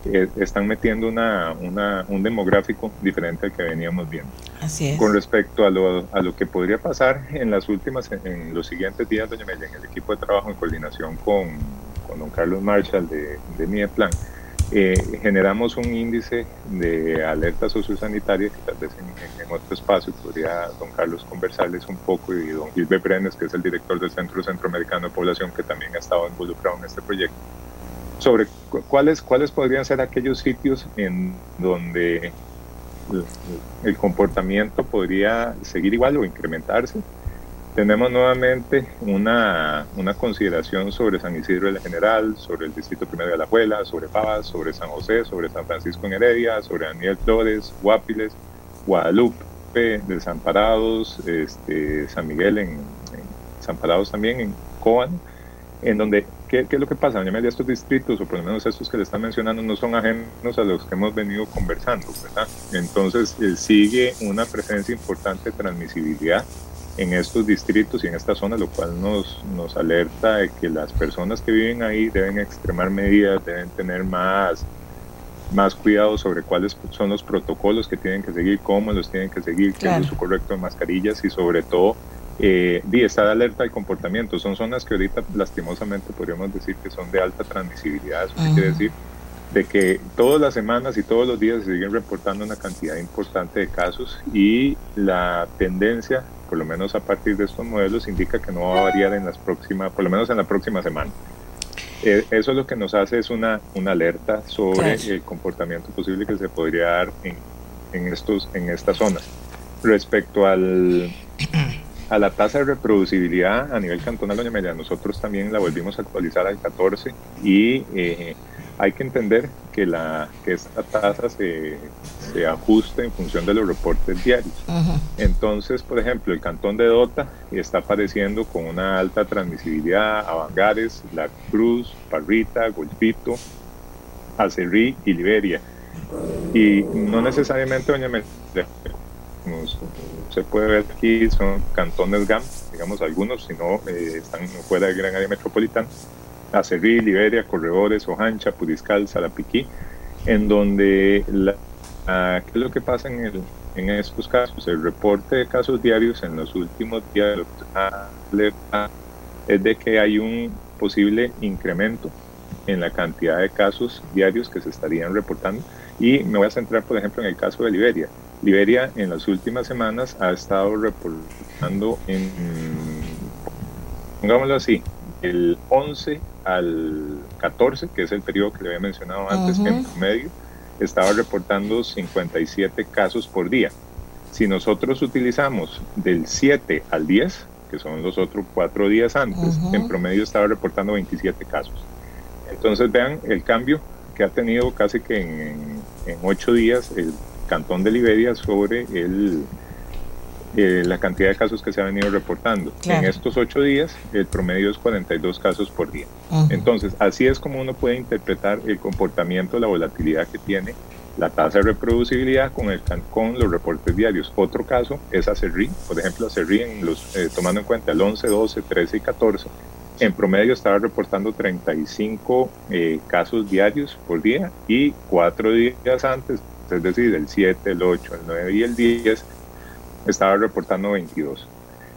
eh, están metiendo una, una, un demográfico diferente al que veníamos viendo. Así es. Con respecto a lo, a lo que podría pasar en las últimas, en, los siguientes días, doña Melia, en el equipo de trabajo en coordinación con, con don Carlos Marshall de, de Mieplan, eh, generamos un índice de alerta sociosanitaria que tal vez en, en, otro espacio podría don Carlos conversarles un poco y don Gilbert Brenes, que es el director del Centro Centroamericano de Población, que también ha estado involucrado en este proyecto, sobre cuáles, cuáles podrían ser aquellos sitios en donde el comportamiento podría seguir igual o incrementarse. Tenemos nuevamente una, una consideración sobre San Isidro de la General, sobre el Distrito Primero de la Juela, sobre Paz, sobre San José, sobre San Francisco en Heredia, sobre Daniel Flores, Guapiles, Guadalupe, Desamparados, este, San Miguel en, en Desamparados también, en Coan, en donde ¿Qué, es lo que pasa? Doña Estos distritos, o por lo menos estos que le están mencionando, no son ajenos a los que hemos venido conversando, ¿verdad? Entonces eh, sigue una presencia importante de transmisibilidad en estos distritos y en esta zona, lo cual nos, nos alerta de que las personas que viven ahí deben extremar medidas, deben tener más, más cuidado sobre cuáles son los protocolos que tienen que seguir, cómo los tienen que seguir, qué es el uso correcto de mascarillas y sobre todo eh, de alerta al comportamiento. Son zonas que ahorita lastimosamente podríamos decir que son de alta transmisibilidad. Eso quiere decir de que todas las semanas y todos los días se siguen reportando una cantidad importante de casos y la tendencia, por lo menos a partir de estos modelos, indica que no va a variar en las próximas, por lo menos en la próxima semana. Eh, eso es lo que nos hace es una, una alerta sobre el comportamiento posible que se podría dar en, en, estos, en estas zonas. Respecto al a la tasa de reproducibilidad a nivel cantonal, doña Media, nosotros también la volvimos a actualizar al 14 y eh, hay que entender que, la, que esta tasa se, se ajusta en función de los reportes diarios. Entonces, por ejemplo, el cantón de Dota está apareciendo con una alta transmisibilidad a Bangares, La Cruz, Parrita, Golfito, Acerrí y Liberia. Y no necesariamente, doña Media, se puede ver aquí, son cantones GAM, digamos algunos, si no eh, están fuera del gran área metropolitana, Acerrí, Liberia, Corredores, Ojancha, Puriscal, Salapiquí, en donde la, ¿qué es lo que pasa en, el, en estos casos? El reporte de casos diarios en los últimos días es de que hay un posible incremento en la cantidad de casos diarios que se estarían reportando. Y me voy a centrar, por ejemplo, en el caso de Liberia. Liberia en las últimas semanas ha estado reportando en, pongámoslo así, el 11 al 14, que es el periodo que le había mencionado antes, que en promedio estaba reportando 57 casos por día. Si nosotros utilizamos del 7 al 10, que son los otros cuatro días antes, en promedio estaba reportando 27 casos. Entonces vean el cambio que ha tenido casi que en, en, ocho días el Cantón de Liberia sobre el, eh, la cantidad de casos que se ha venido reportando. En estos ocho días, el promedio es 42 casos por día. Entonces, así es como uno puede interpretar el comportamiento, la volatilidad que tiene la tasa de reproducibilidad con, el, con los reportes diarios. Otro caso es Acerrí, por ejemplo, Acerrí, en los, eh, tomando en cuenta el 11, 12, 13 y 14, en promedio estaba reportando 35 eh, casos diarios por día y cuatro días antes, es decir, el 7, el 8, el 9 y el 10, estaba reportando 22.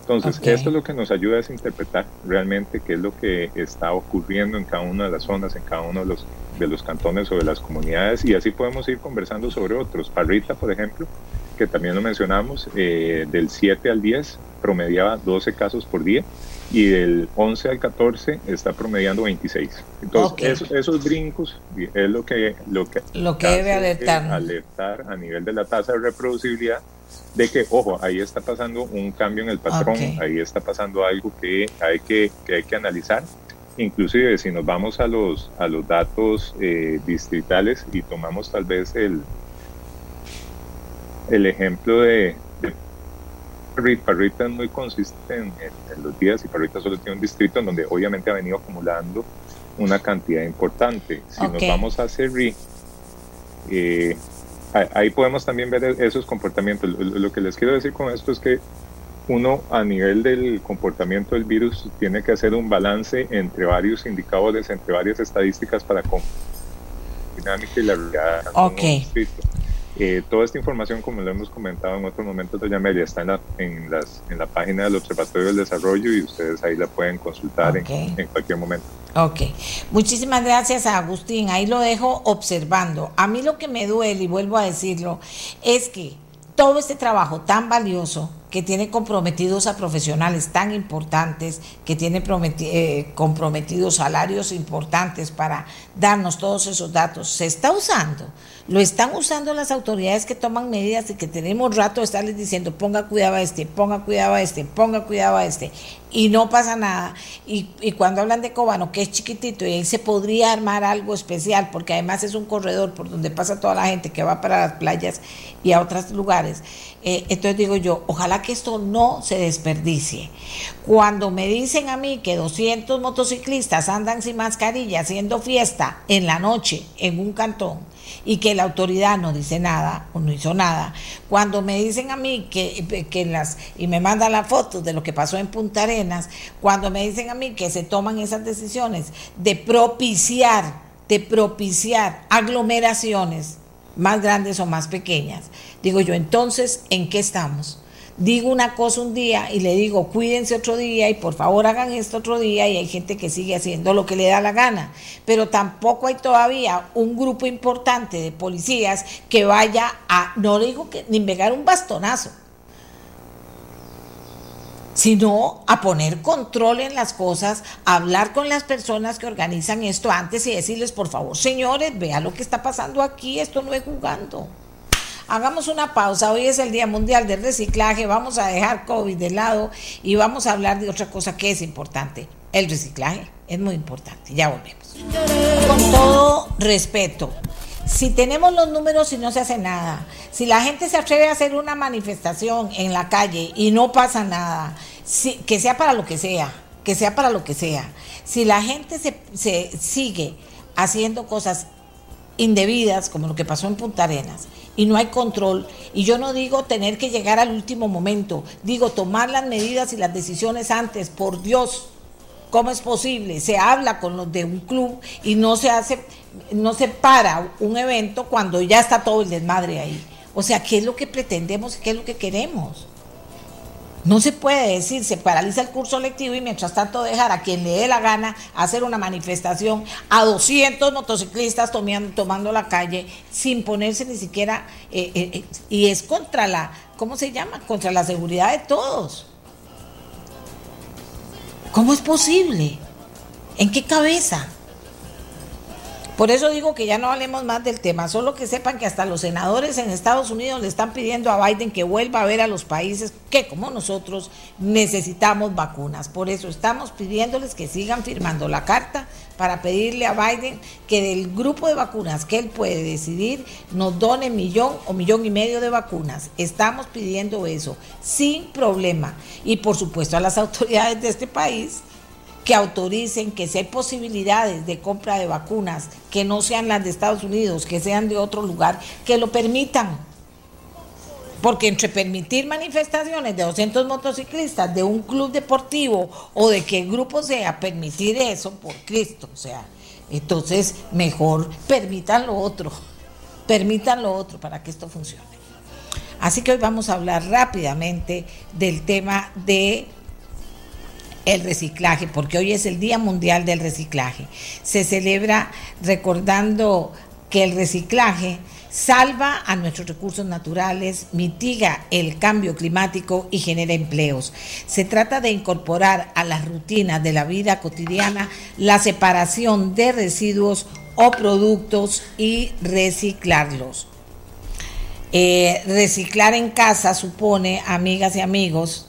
Entonces, esto es lo que nos ayuda a interpretar realmente qué es lo que está ocurriendo en cada una de las zonas, en cada uno de los, de los cantones o de las comunidades, y así podemos ir conversando sobre otros. Parrita, por ejemplo, que también lo mencionamos, eh, del 7 al 10 promediaba 12 casos por día y del 11 al 14 está promediando 26. Entonces, esos, brincos es lo que, lo que, lo que debe alertar. alertar a nivel de la tasa de reproducibilidad de que, ojo, ahí está pasando un cambio en el patrón, ahí está pasando algo que hay que, que, hay que analizar. Inclusive si nos vamos a los, a los datos eh, distritales y tomamos tal vez el, el ejemplo de, Parrita es muy consistente en, los días y Parrita solo tiene un distrito en donde obviamente ha venido acumulando una cantidad importante. Si nos vamos a CERRI, eh, ahí podemos también ver esos comportamientos. Lo que les quiero decir con esto es que uno a nivel del comportamiento del virus tiene que hacer un balance entre varios indicadores, entre varias estadísticas para dinámica y la realidad. Okay. Eh, toda esta información, como lo hemos comentado en otros momentos, doña Amelia, está en la, en, las, en la página del Observatorio del Desarrollo y ustedes ahí la pueden consultar en, en, cualquier momento. Ok, muchísimas gracias a Agustín, ahí lo dejo observando. A mí lo que me duele, y vuelvo a decirlo, es que todo este trabajo tan valioso que tiene comprometidos a profesionales tan importantes, que tiene eh, comprometidos salarios importantes para darnos todos esos datos, se está usando lo están usando las autoridades que toman medidas y que tenemos rato de estarles diciendo ponga cuidado a este, ponga cuidado a este, ponga cuidado a este. Y no pasa nada. Y, cuando hablan de Cobano, que es chiquitito, y ahí se podría armar algo especial, porque además es un corredor por donde pasa toda la gente que va para las playas y a otros lugares. Eh, entonces digo yo, ojalá que esto no se desperdicie. Cuando me dicen a mí que 200 motociclistas andan sin mascarilla haciendo fiesta en la noche en un cantón, y que la autoridad no dice nada o no hizo nada. Cuando me dicen a mí que, que las, y me mandan las fotos de lo que pasó en Punta Arenas, cuando me dicen a mí que se toman esas decisiones de propiciar, de propiciar aglomeraciones más grandes o más pequeñas, digo yo, entonces, ¿en qué estamos? Digo una cosa un día y le digo cuídense otro día y por favor hagan esto otro día y hay gente que sigue haciendo lo que le da la gana. Pero tampoco hay todavía un grupo importante de policías que vaya a, no digo que ni pegar un bastonazo, sino a poner control en las cosas, a hablar con las personas que organizan esto antes y decirles, por favor, señores, vea lo que está pasando aquí, esto no es jugando. Hagamos una pausa. Hoy es el Día Mundial del Reciclaje. Vamos a dejar COVID de lado y vamos a hablar de otra cosa que es importante. El reciclaje es muy importante. Ya volvemos. Con todo respeto. Si tenemos los números y no se hace nada, si la gente se atreve a hacer una manifestación en la calle y no pasa nada, que sea para lo que sea, que sea para lo que sea, si la gente se sigue haciendo cosas indebidas, como lo que pasó en Punta Arenas, y no hay control. Y yo no digo tener que llegar al último momento, digo tomar las medidas y las decisiones antes, por Dios. ¿Cómo es posible? Se habla con los de un club y no se hace, no se para un evento cuando ya está todo el desmadre ahí. O sea, ¿qué es lo que pretendemos y qué es lo que queremos? No se puede decir, se paraliza el curso lectivo y mientras tanto dejar a quien le dé la gana hacer una manifestación a 200 motociclistas tomando, tomando la calle sin ponerse ni siquiera, eh, eh, eh, y es contra la, ¿cómo se llama? Contra la seguridad de todos. ¿Cómo es posible? ¿En qué cabeza? Por eso digo que ya no hablemos más del tema, solo que sepan que hasta los senadores en Estados Unidos le están pidiendo a Biden que vuelva a ver a los países que como nosotros necesitamos vacunas. Por eso estamos pidiéndoles que sigan firmando la carta para pedirle a Biden que del grupo de vacunas que él puede decidir nos done millón o millón y medio de vacunas. Estamos pidiendo eso sin problema. Y por supuesto a las autoridades de este país que autoricen que si hay posibilidades de compra de vacunas que no sean las de Estados Unidos, que sean de otro lugar, que lo permitan. Porque entre permitir manifestaciones de 200 motociclistas de un club deportivo o de que el grupo sea, permitir eso por Cristo, o sea, entonces mejor permitan lo otro, permitan lo otro para que esto funcione. Así que hoy vamos a hablar rápidamente del tema de el reciclaje, porque hoy es el Día Mundial del Reciclaje. Se celebra recordando que el reciclaje salva a nuestros recursos naturales, mitiga el cambio climático y genera empleos. Se trata de incorporar a las rutinas de la vida cotidiana la separación de residuos o productos y reciclarlos. Eh, reciclar en casa supone, amigas y amigos,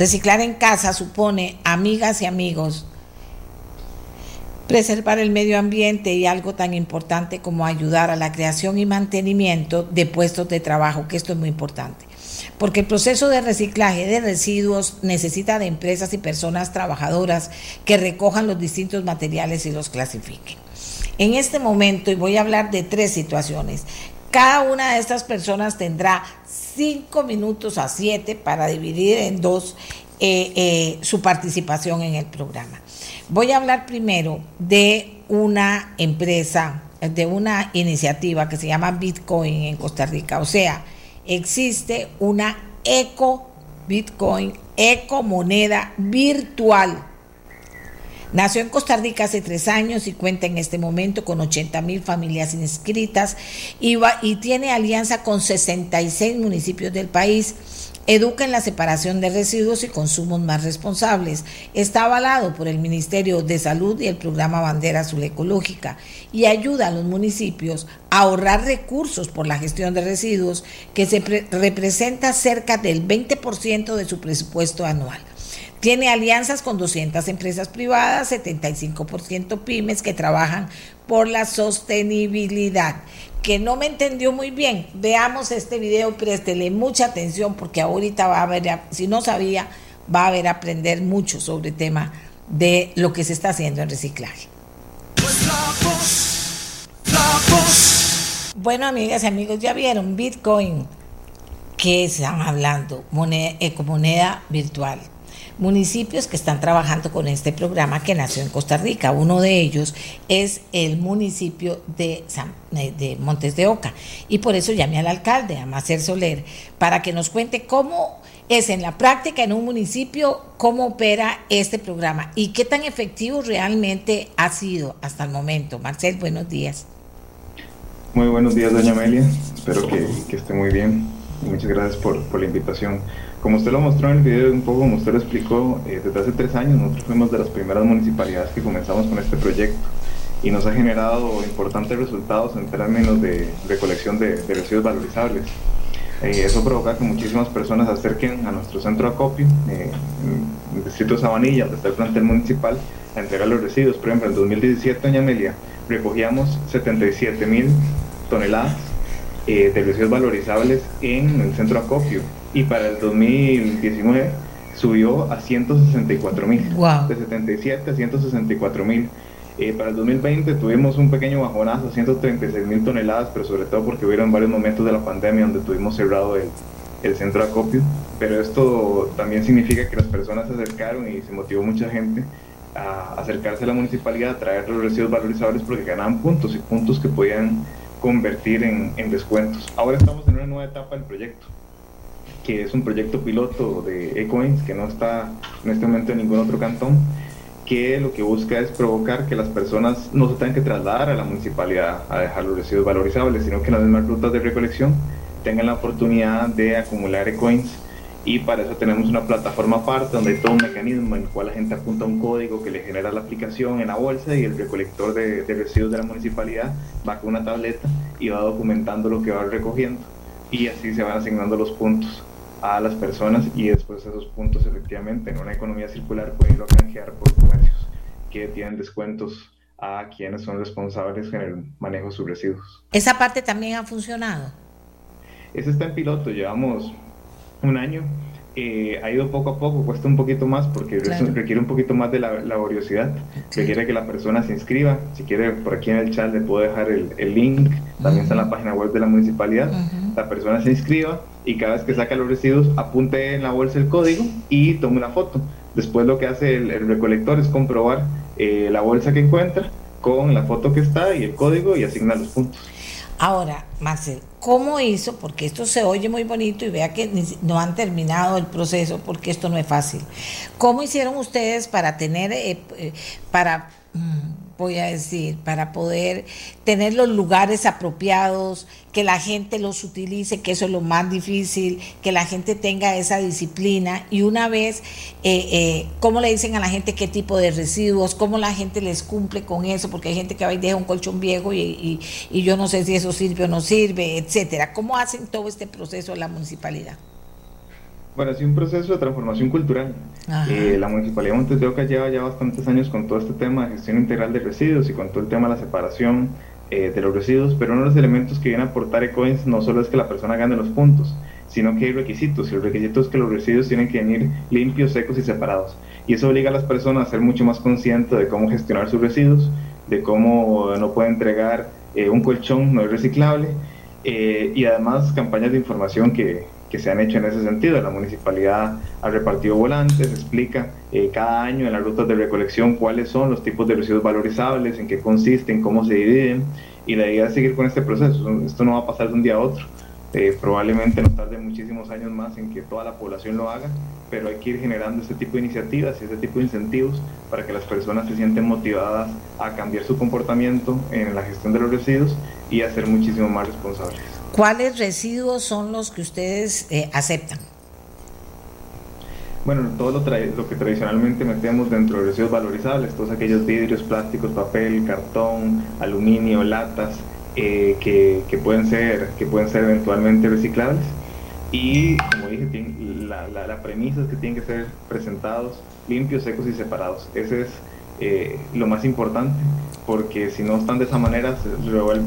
Reciclar en casa supone, amigas y amigos, preservar el medio ambiente y algo tan importante como ayudar a la creación y mantenimiento de puestos de trabajo, que esto es muy importante. porque el proceso de reciclaje de residuos necesita de empresas y personas trabajadoras que recojan los distintos materiales y los clasifiquen. En este momento, y voy a hablar de tres situaciones, cada una de estas personas tendrá cinco minutos a siete para dividir en dos eh, eh, su participación en el programa. Voy a hablar primero de una empresa, de una iniciativa que se llama Bitcoin en Costa Rica. O sea, existe una eco Bitcoin, eco moneda virtual Nació en Costa Rica hace tres años y cuenta en este momento con 80 mil familias inscritas y, y tiene alianza con 66 municipios del país. Educa en la separación de residuos y consumos más responsables. Está avalado por el Ministerio de Salud y el programa Bandera Azul Ecológica y ayuda a los municipios a ahorrar recursos por la gestión de residuos que se representa cerca del 20% de su presupuesto anual. Tiene alianzas con 200 empresas privadas, 75% pymes que trabajan por la sostenibilidad. Que no me entendió muy bien, veamos este video, préstele mucha atención porque ahorita va a ver, si no sabía, va a ver aprender mucho sobre el tema de lo que se está haciendo en reciclaje. Bueno, amigas y amigos, ya vieron Bitcoin que están hablando, moneda, ecomoneda virtual municipios que están trabajando con este programa que nació en Costa Rica. Uno de ellos es el municipio de, eh, de Montes de Oca. Y por eso llamé al alcalde, a Macer Soler, para que nos cuente cómo es en la práctica en un municipio, cómo opera este programa y qué tan efectivo realmente ha sido hasta el momento. Marcel, buenos días. Muy buenos días, doña Amelia. Espero que, esté muy bien. Muchas gracias por la invitación. Como usted lo mostró en el video, un poco como usted lo explicó, eh, desde hace tres años nosotros fuimos de las primeras municipalidades que comenzamos con este proyecto y nos ha generado importantes resultados en términos de recolección de, residuos valorizables. Eh, eso provoca que muchísimas personas se acerquen a nuestro centro de acopio, eh, en el distrito de Sabanilla, donde está el plantel municipal, a entregar los residuos. Por ejemplo, en 2017, doña Amelia, recogíamos 77 mil toneladas de residuos valorizables en el centro acopio y para el 2019 subió a 164 mil, de 77 a 164 mil. Eh, para el 2020 tuvimos un pequeño bajonazo, 136 mil toneladas, pero sobre todo porque hubieron varios momentos de la pandemia donde tuvimos cerrado el, el centro de acopio. Pero esto también significa que las personas se acercaron y se motivó mucha gente a acercarse a la municipalidad, a traer los residuos valorizables porque ganaban puntos y puntos que podían convertir en, en descuentos. Ahora estamos en una nueva etapa del proyecto que es un proyecto piloto de Ecoins que no está en este momento en ningún otro cantón, que lo que busca es provocar que las personas no se tengan que trasladar a la municipalidad a dejar los residuos valorizables, sino que en las mismas rutas de recolección tengan la oportunidad de acumular Ecoins y para eso tenemos una plataforma aparte donde hay todo un mecanismo en el cual la gente apunta un código que le genera la aplicación en la bolsa y el recolector de, de residuos de la municipalidad va con una tableta y va documentando lo que va recogiendo y así se van asignando los puntos a las personas y después esos puntos efectivamente en una economía circular pueden ir a canjear por comercios que tienen descuentos a quienes son responsables en el manejo de sus residuos. ¿Esa parte también ha funcionado? Ese está en piloto, llevamos un año. Eh, ha ido poco a poco, cuesta un poquito más porque requiere un poquito más de la laboriosidad, requiere que la persona se inscriba, si quiere por aquí en el chat le puedo dejar el, el link, también está en la página web de la municipalidad, la persona se inscriba, y cada vez que saca los residuos apunte en la bolsa el código y tome una foto. Después lo que hace el, recolector es comprobar eh, la bolsa que encuentra con la foto que está y el código y asigna los puntos. Ahora, Marcel, ¿cómo hizo? Porque esto se oye muy bonito y vea que no han terminado el proceso porque esto no es fácil. ¿Cómo hicieron ustedes para tener, eh, eh, para mm, voy a decir, para poder tener los lugares apropiados, que la gente los utilice, que eso es lo más difícil, que la gente tenga esa disciplina y una vez, eh, eh, ¿cómo le dicen a la gente qué tipo de residuos? ¿Cómo la gente les cumple con eso? Porque hay gente que va y deja un colchón viejo y, y yo no sé si eso sirve o no sirve, etcétera. ¿Cómo hacen todo este proceso en la municipalidad? Bueno, es un proceso de transformación cultural. Eh, la Municipalidad de Montes de Oca lleva ya bastantes años con todo este tema de gestión integral de residuos y con todo el tema de la separación eh, de los residuos, pero uno de los elementos que viene a aportar Ecoins no solo es que la persona gane los puntos, sino que hay requisitos, y el requisito es que los residuos tienen que venir limpios, secos y separados. Y eso obliga a las personas a ser mucho más conscientes de cómo gestionar sus residuos, de cómo no puede entregar eh, un colchón no es reciclable, eh, y además campañas de información que, que se han hecho en ese sentido. La municipalidad ha repartido volantes, explica eh, cada año en las rutas de recolección cuáles son los tipos de residuos valorizables, en qué consisten, cómo se dividen, y la idea es seguir con este proceso. Esto no va a pasar de un día a otro. Eh, probablemente no tarde muchísimos años más en que toda la población lo haga, pero hay que ir generando este tipo de iniciativas y este tipo de incentivos para que las personas se sienten motivadas a cambiar su comportamiento en la gestión de los residuos y a ser muchísimo más responsables. ¿Cuáles residuos son los que ustedes eh, aceptan? Bueno, todo lo, lo, que tradicionalmente metemos dentro de residuos valorizables, todos aquellos vidrios, plásticos, papel, cartón, aluminio, latas, eh, que, pueden ser, que pueden ser eventualmente reciclables. Y como dije, la, la, la, premisa es que tienen que ser presentados limpios, secos y separados. Ese es eh, lo más importante, porque si no están de esa manera se,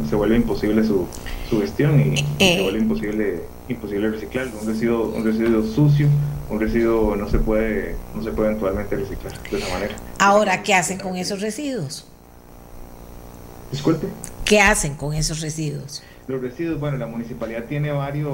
se vuelve, imposible su, su gestión y, se eh, vuelve imposible, imposible reciclar. Un residuo, un residuo sucio, un residuo no se puede, no se puede eventualmente reciclar de esa manera. Ahora, ¿qué hacen con esos residuos? Disculpe. ¿Qué hacen con esos residuos? Los residuos, bueno, la municipalidad tiene varias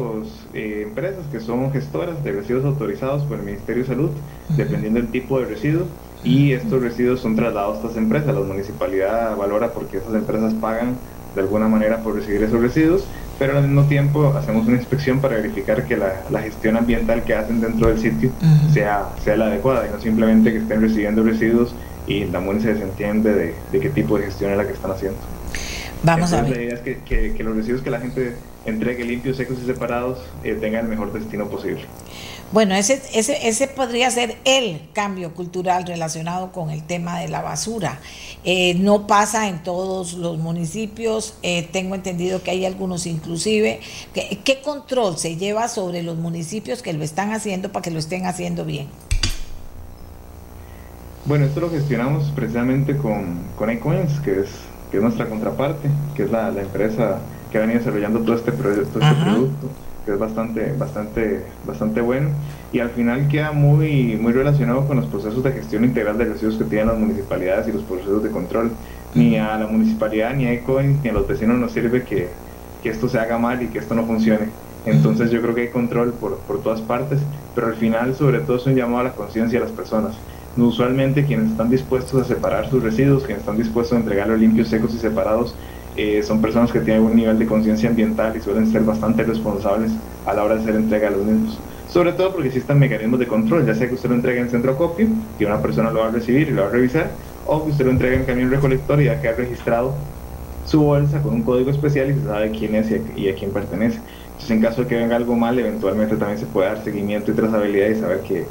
eh, empresas que son gestoras de residuos autorizados por el Ministerio de Salud, dependiendo del tipo de residuo y estos residuos son trasladados a estas empresas. La municipalidad valora porque esas empresas pagan de alguna manera por recibir esos residuos, pero al mismo tiempo hacemos una inspección para verificar que la, gestión ambiental que hacen dentro del sitio sea, sea la adecuada y no simplemente que estén recibiendo residuos y la municipalidad se desentiende de, de qué tipo de gestión es la que están haciendo. Vamos a ver. La idea es que, que, los residuos que la gente entregue limpios, secos y separados eh, tengan el mejor destino posible. Bueno, ese, ese, ese podría ser el cambio cultural relacionado con el tema de la basura. Eh, no pasa en todos los municipios, eh, tengo entendido que hay algunos inclusive. ¿Qué, ¿Qué control se lleva sobre los municipios que lo están haciendo para que lo estén haciendo bien? Bueno, esto lo gestionamos precisamente con, con Ecoins, que es, que es nuestra contraparte, que es la, la empresa que ha venido desarrollando todo este, todo este producto que es bastante, bastante, bastante bueno y al final queda muy, muy relacionado con los procesos de gestión integral de residuos que tienen las municipalidades y los procesos de control. Ni a la municipalidad, ni a ECOIN, ni a los vecinos nos sirve que, que esto se haga mal y que esto no funcione. Entonces yo creo que hay control por, por todas partes, pero al final sobre todo es un llamado a la conciencia de las personas. Usualmente quienes están dispuestos a separar sus residuos, quienes están dispuestos a entregarlos limpios, secos y separados, eh, son personas que tienen un nivel de conciencia ambiental y suelen ser bastante responsables a la hora de hacer entrega a los mismos. Sobre todo porque existen mecanismos de control, ya sea que usted lo entregue en centro copio, que una persona lo va a recibir y lo va a revisar, o que usted lo entregue en camión recolector y ya que ha registrado su bolsa con un código especial y se sabe quién es y a, quién pertenece. Entonces, en caso de que venga algo mal, eventualmente también se puede dar seguimiento y trazabilidad y saber que,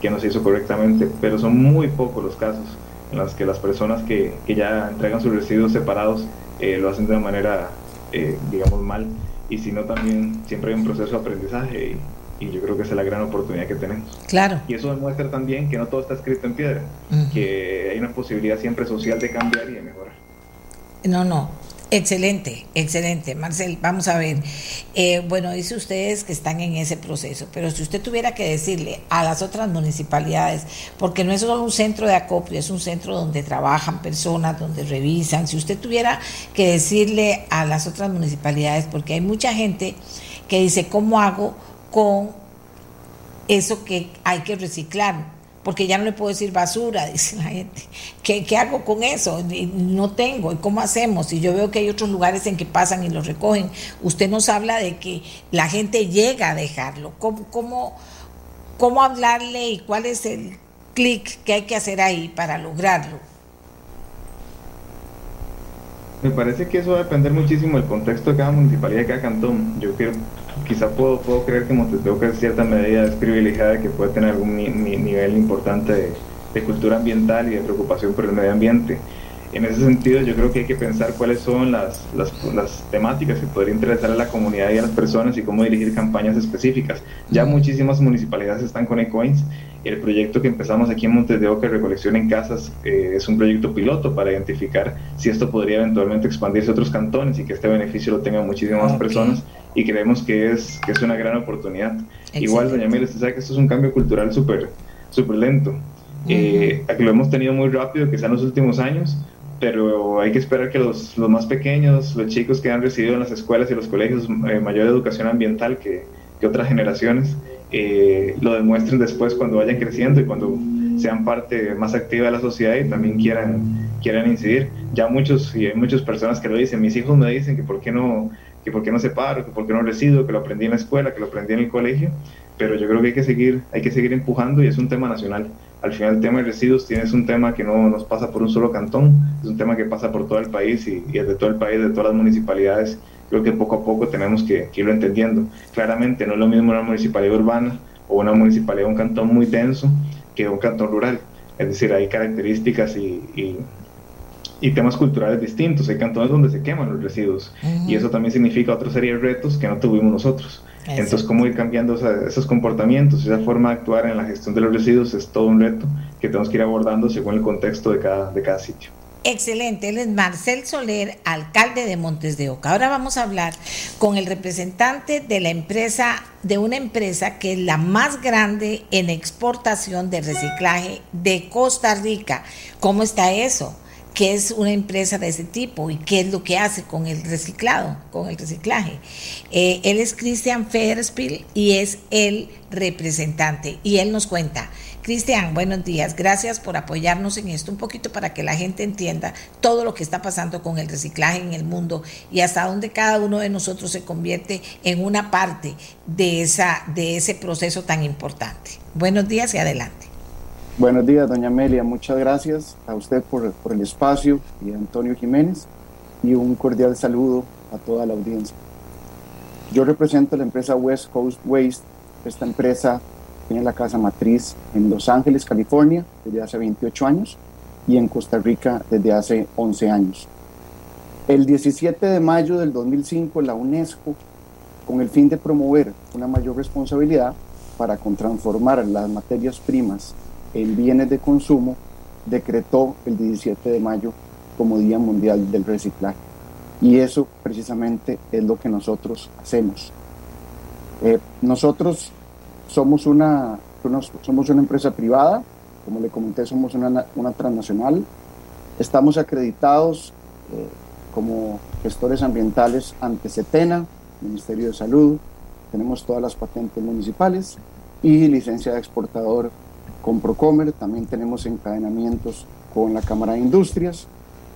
que no se hizo correctamente, pero son muy pocos los casos en los que las personas que, que ya entregan sus residuos separados eh, lo hacen de una manera, eh, digamos, mal, y si no, también siempre hay un proceso de aprendizaje y, y, yo creo que esa es la gran oportunidad que tenemos. Claro. Y eso demuestra también que no todo está escrito en piedra, que hay una posibilidad siempre social de cambiar y de mejorar. No, no, Excelente, excelente. Marcel, vamos a ver. Eh, bueno, dice ustedes que están en ese proceso, pero si usted tuviera que decirle a las otras municipalidades, porque no es solo un centro de acopio, es un centro donde trabajan personas, donde revisan, si usted tuviera que decirle a las otras municipalidades, porque hay mucha gente que dice, ¿cómo hago con eso que hay que reciclar? Porque ya no le puedo decir basura, [LAUGHS] dice la gente. ¿Qué, hago con eso? No tengo. ¿Y cómo hacemos? Y yo veo que hay otros lugares en que pasan y lo recogen. Usted nos habla de que la gente llega a dejarlo. ¿Cómo, cómo, cómo hablarle y cuál es el clic que hay que hacer ahí para lograrlo? Me parece que eso va a depender muchísimo del contexto de cada municipalidad, de cada cantón. Yo quiero quizá puedo, puedo creer que Montesbeuca en cierta medida es privilegiada, que puede tener algún nivel importante de, cultura ambiental y de preocupación por el medio ambiente. En ese sentido, yo creo que hay que pensar cuáles son las, las, las, temáticas que podrían interesar a la comunidad y a las personas y cómo dirigir campañas específicas. Ya muchísimas municipalidades están con ecoins El proyecto que empezamos aquí en Montes de Oca, Recolección en Casas, eh, es un proyecto piloto para identificar si esto podría eventualmente expandirse a otros cantones y que este beneficio lo tengan muchísimas más personas y creemos que es, que es una gran oportunidad. Igual, doña Mira, usted sabe que esto es un cambio cultural súper super lento. Eh, lo hemos tenido muy rápido, quizá en los últimos años, pero hay que esperar que los, los, más pequeños, los chicos que han recibido en las escuelas y los colegios eh, mayor educación ambiental que, que otras generaciones, eh, lo demuestren después cuando vayan creciendo y cuando sean parte más activa de la sociedad y también quieran, quieran incidir. Ya muchos, y hay muchas personas que lo dicen, mis hijos me dicen que por qué no, que por qué no separo, que por qué no resido, que lo aprendí en la escuela, que lo aprendí en el colegio, pero yo creo que hay que seguir, hay que seguir empujando y es un tema nacional. Al final el tema de residuos tienes un tema que no nos pasa por un solo cantón, es un tema que pasa por todo el país y, y es de todo el país, de todas las municipalidades creo que poco a poco tenemos que, irlo entendiendo. Claramente no es lo mismo una municipalidad urbana o una municipalidad, un cantón muy denso que un cantón rural. Es decir, hay características y, y, temas culturales distintos. Hay cantones donde se queman los residuos y eso también significa otra serie de retos que no tuvimos nosotros. Entonces, cómo ir cambiando esos comportamientos, esa forma de actuar en la gestión de los residuos es todo un reto que tenemos que ir abordando según el contexto de cada, de cada sitio. Excelente, él es Marcel Soler, alcalde de Montes de Oca. Ahora vamos a hablar con el representante de la empresa, de una empresa que es la más grande en exportación de reciclaje de Costa Rica. ¿Cómo está eso? ¿Qué es una empresa de ese tipo y qué es lo que hace con el reciclado, con el reciclaje? Eh, él es Christian Federspiel y es el representante y él nos cuenta Cristian, buenos días. Gracias por apoyarnos en esto un poquito para que la gente entienda todo lo que está pasando con el reciclaje en el mundo y hasta dónde cada uno de nosotros se convierte en una parte de, esa, de ese proceso tan importante. Buenos días y adelante. Buenos días, doña Amelia. Muchas gracias a usted por, por el espacio y a Antonio Jiménez y un cordial saludo a toda la audiencia. Yo represento la empresa West Coast Waste. Esta empresa tiene la casa matriz en Los Ángeles, California, desde hace 28 años y en Costa Rica desde hace 11 años. El 17 de mayo del 2005, la UNESCO, con el fin de promover una mayor responsabilidad para transformar las materias primas en bienes de consumo, decretó el 17 de mayo como Día Mundial del Reciclaje. Y eso precisamente es lo que nosotros hacemos. Eh, nosotros somos una, somos una empresa privada, como le comenté, somos una, una transnacional. Estamos acreditados eh, como gestores ambientales ante CETENA, Ministerio de Salud. Tenemos todas las patentes municipales y licencia de exportador con Procomer. También tenemos encadenamientos con la Cámara de Industrias.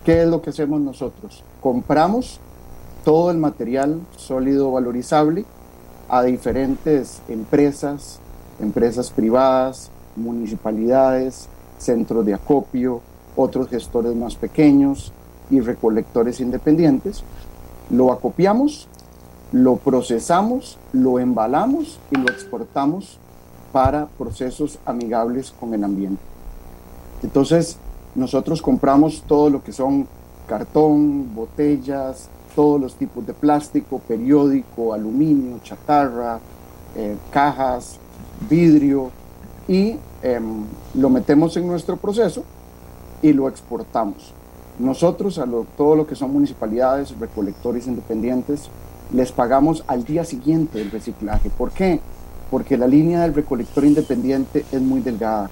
¿Qué es lo que hacemos nosotros? Compramos todo el material sólido valorizable a diferentes empresas, empresas privadas, municipalidades, centros de acopio, otros gestores más pequeños y recolectores independientes. Lo acopiamos, lo procesamos, lo embalamos y lo exportamos para procesos amigables con el ambiente. Entonces, nosotros compramos todo lo que son cartón, botellas, todos los tipos de plástico, periódico, aluminio, chatarra, eh, cajas, vidrio y em, lo metemos en nuestro proceso y lo exportamos. Nosotros a todo lo que son municipalidades, recolectores independientes, les pagamos al día siguiente del reciclaje. ¿Por qué? Porque la línea del recolector independiente es muy delgada.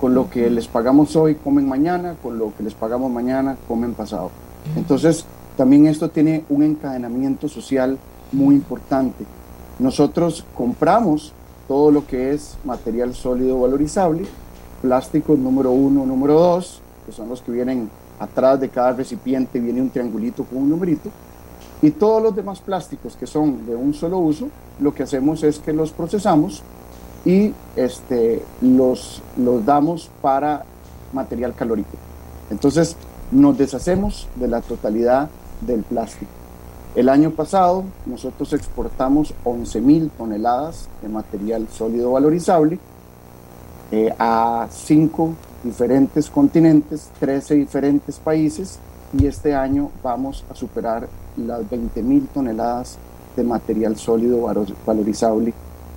Con lo que les pagamos hoy, comen mañana, con lo que les pagamos mañana, comen pasado. Entonces, también esto tiene un encadenamiento social muy importante. Nosotros compramos todo lo que es material sólido valorizable, plásticos número uno, número dos, que son los que vienen atrás de cada recipiente, viene un triangulito con un numerito, y todos los demás plásticos que son de un solo uso, lo que hacemos es que los procesamos y este, los, los damos para material calórico. Entonces nos deshacemos de la totalidad del plástico. El año pasado nosotros exportamos 11.000 toneladas de material sólido valorizable eh, a cinco diferentes continentes, 13 diferentes países y este año vamos a superar las 20.000 toneladas de material sólido valorizable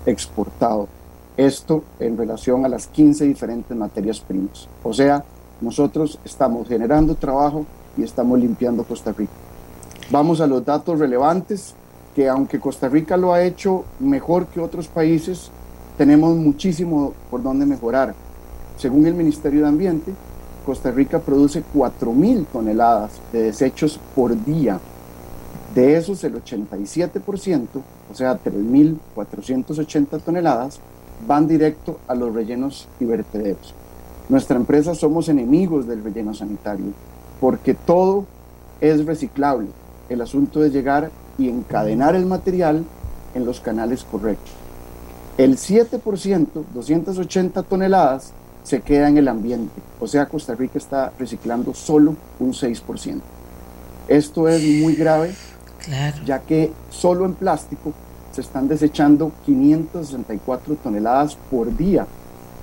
exportado. Esto en relación a las 15 diferentes materias primas. O sea, nosotros estamos generando trabajo y estamos limpiando Costa Rica. Vamos a los datos relevantes, que aunque Costa Rica lo ha hecho mejor que otros países, tenemos muchísimo por donde mejorar. Según el Ministerio de Ambiente, Costa Rica produce 4.000 toneladas de desechos por día. De esos, el 87%, o sea, 3.480 toneladas, van directo a los rellenos y vertederos. Nuestra empresa somos enemigos del relleno sanitario porque todo es reciclable. El asunto es llegar y encadenar el material en los canales correctos. El 7%, 280 toneladas, se queda en el ambiente. O sea, Costa Rica está reciclando solo un 6%. Esto es muy grave, ya que solo en plástico se están desechando 564 toneladas por día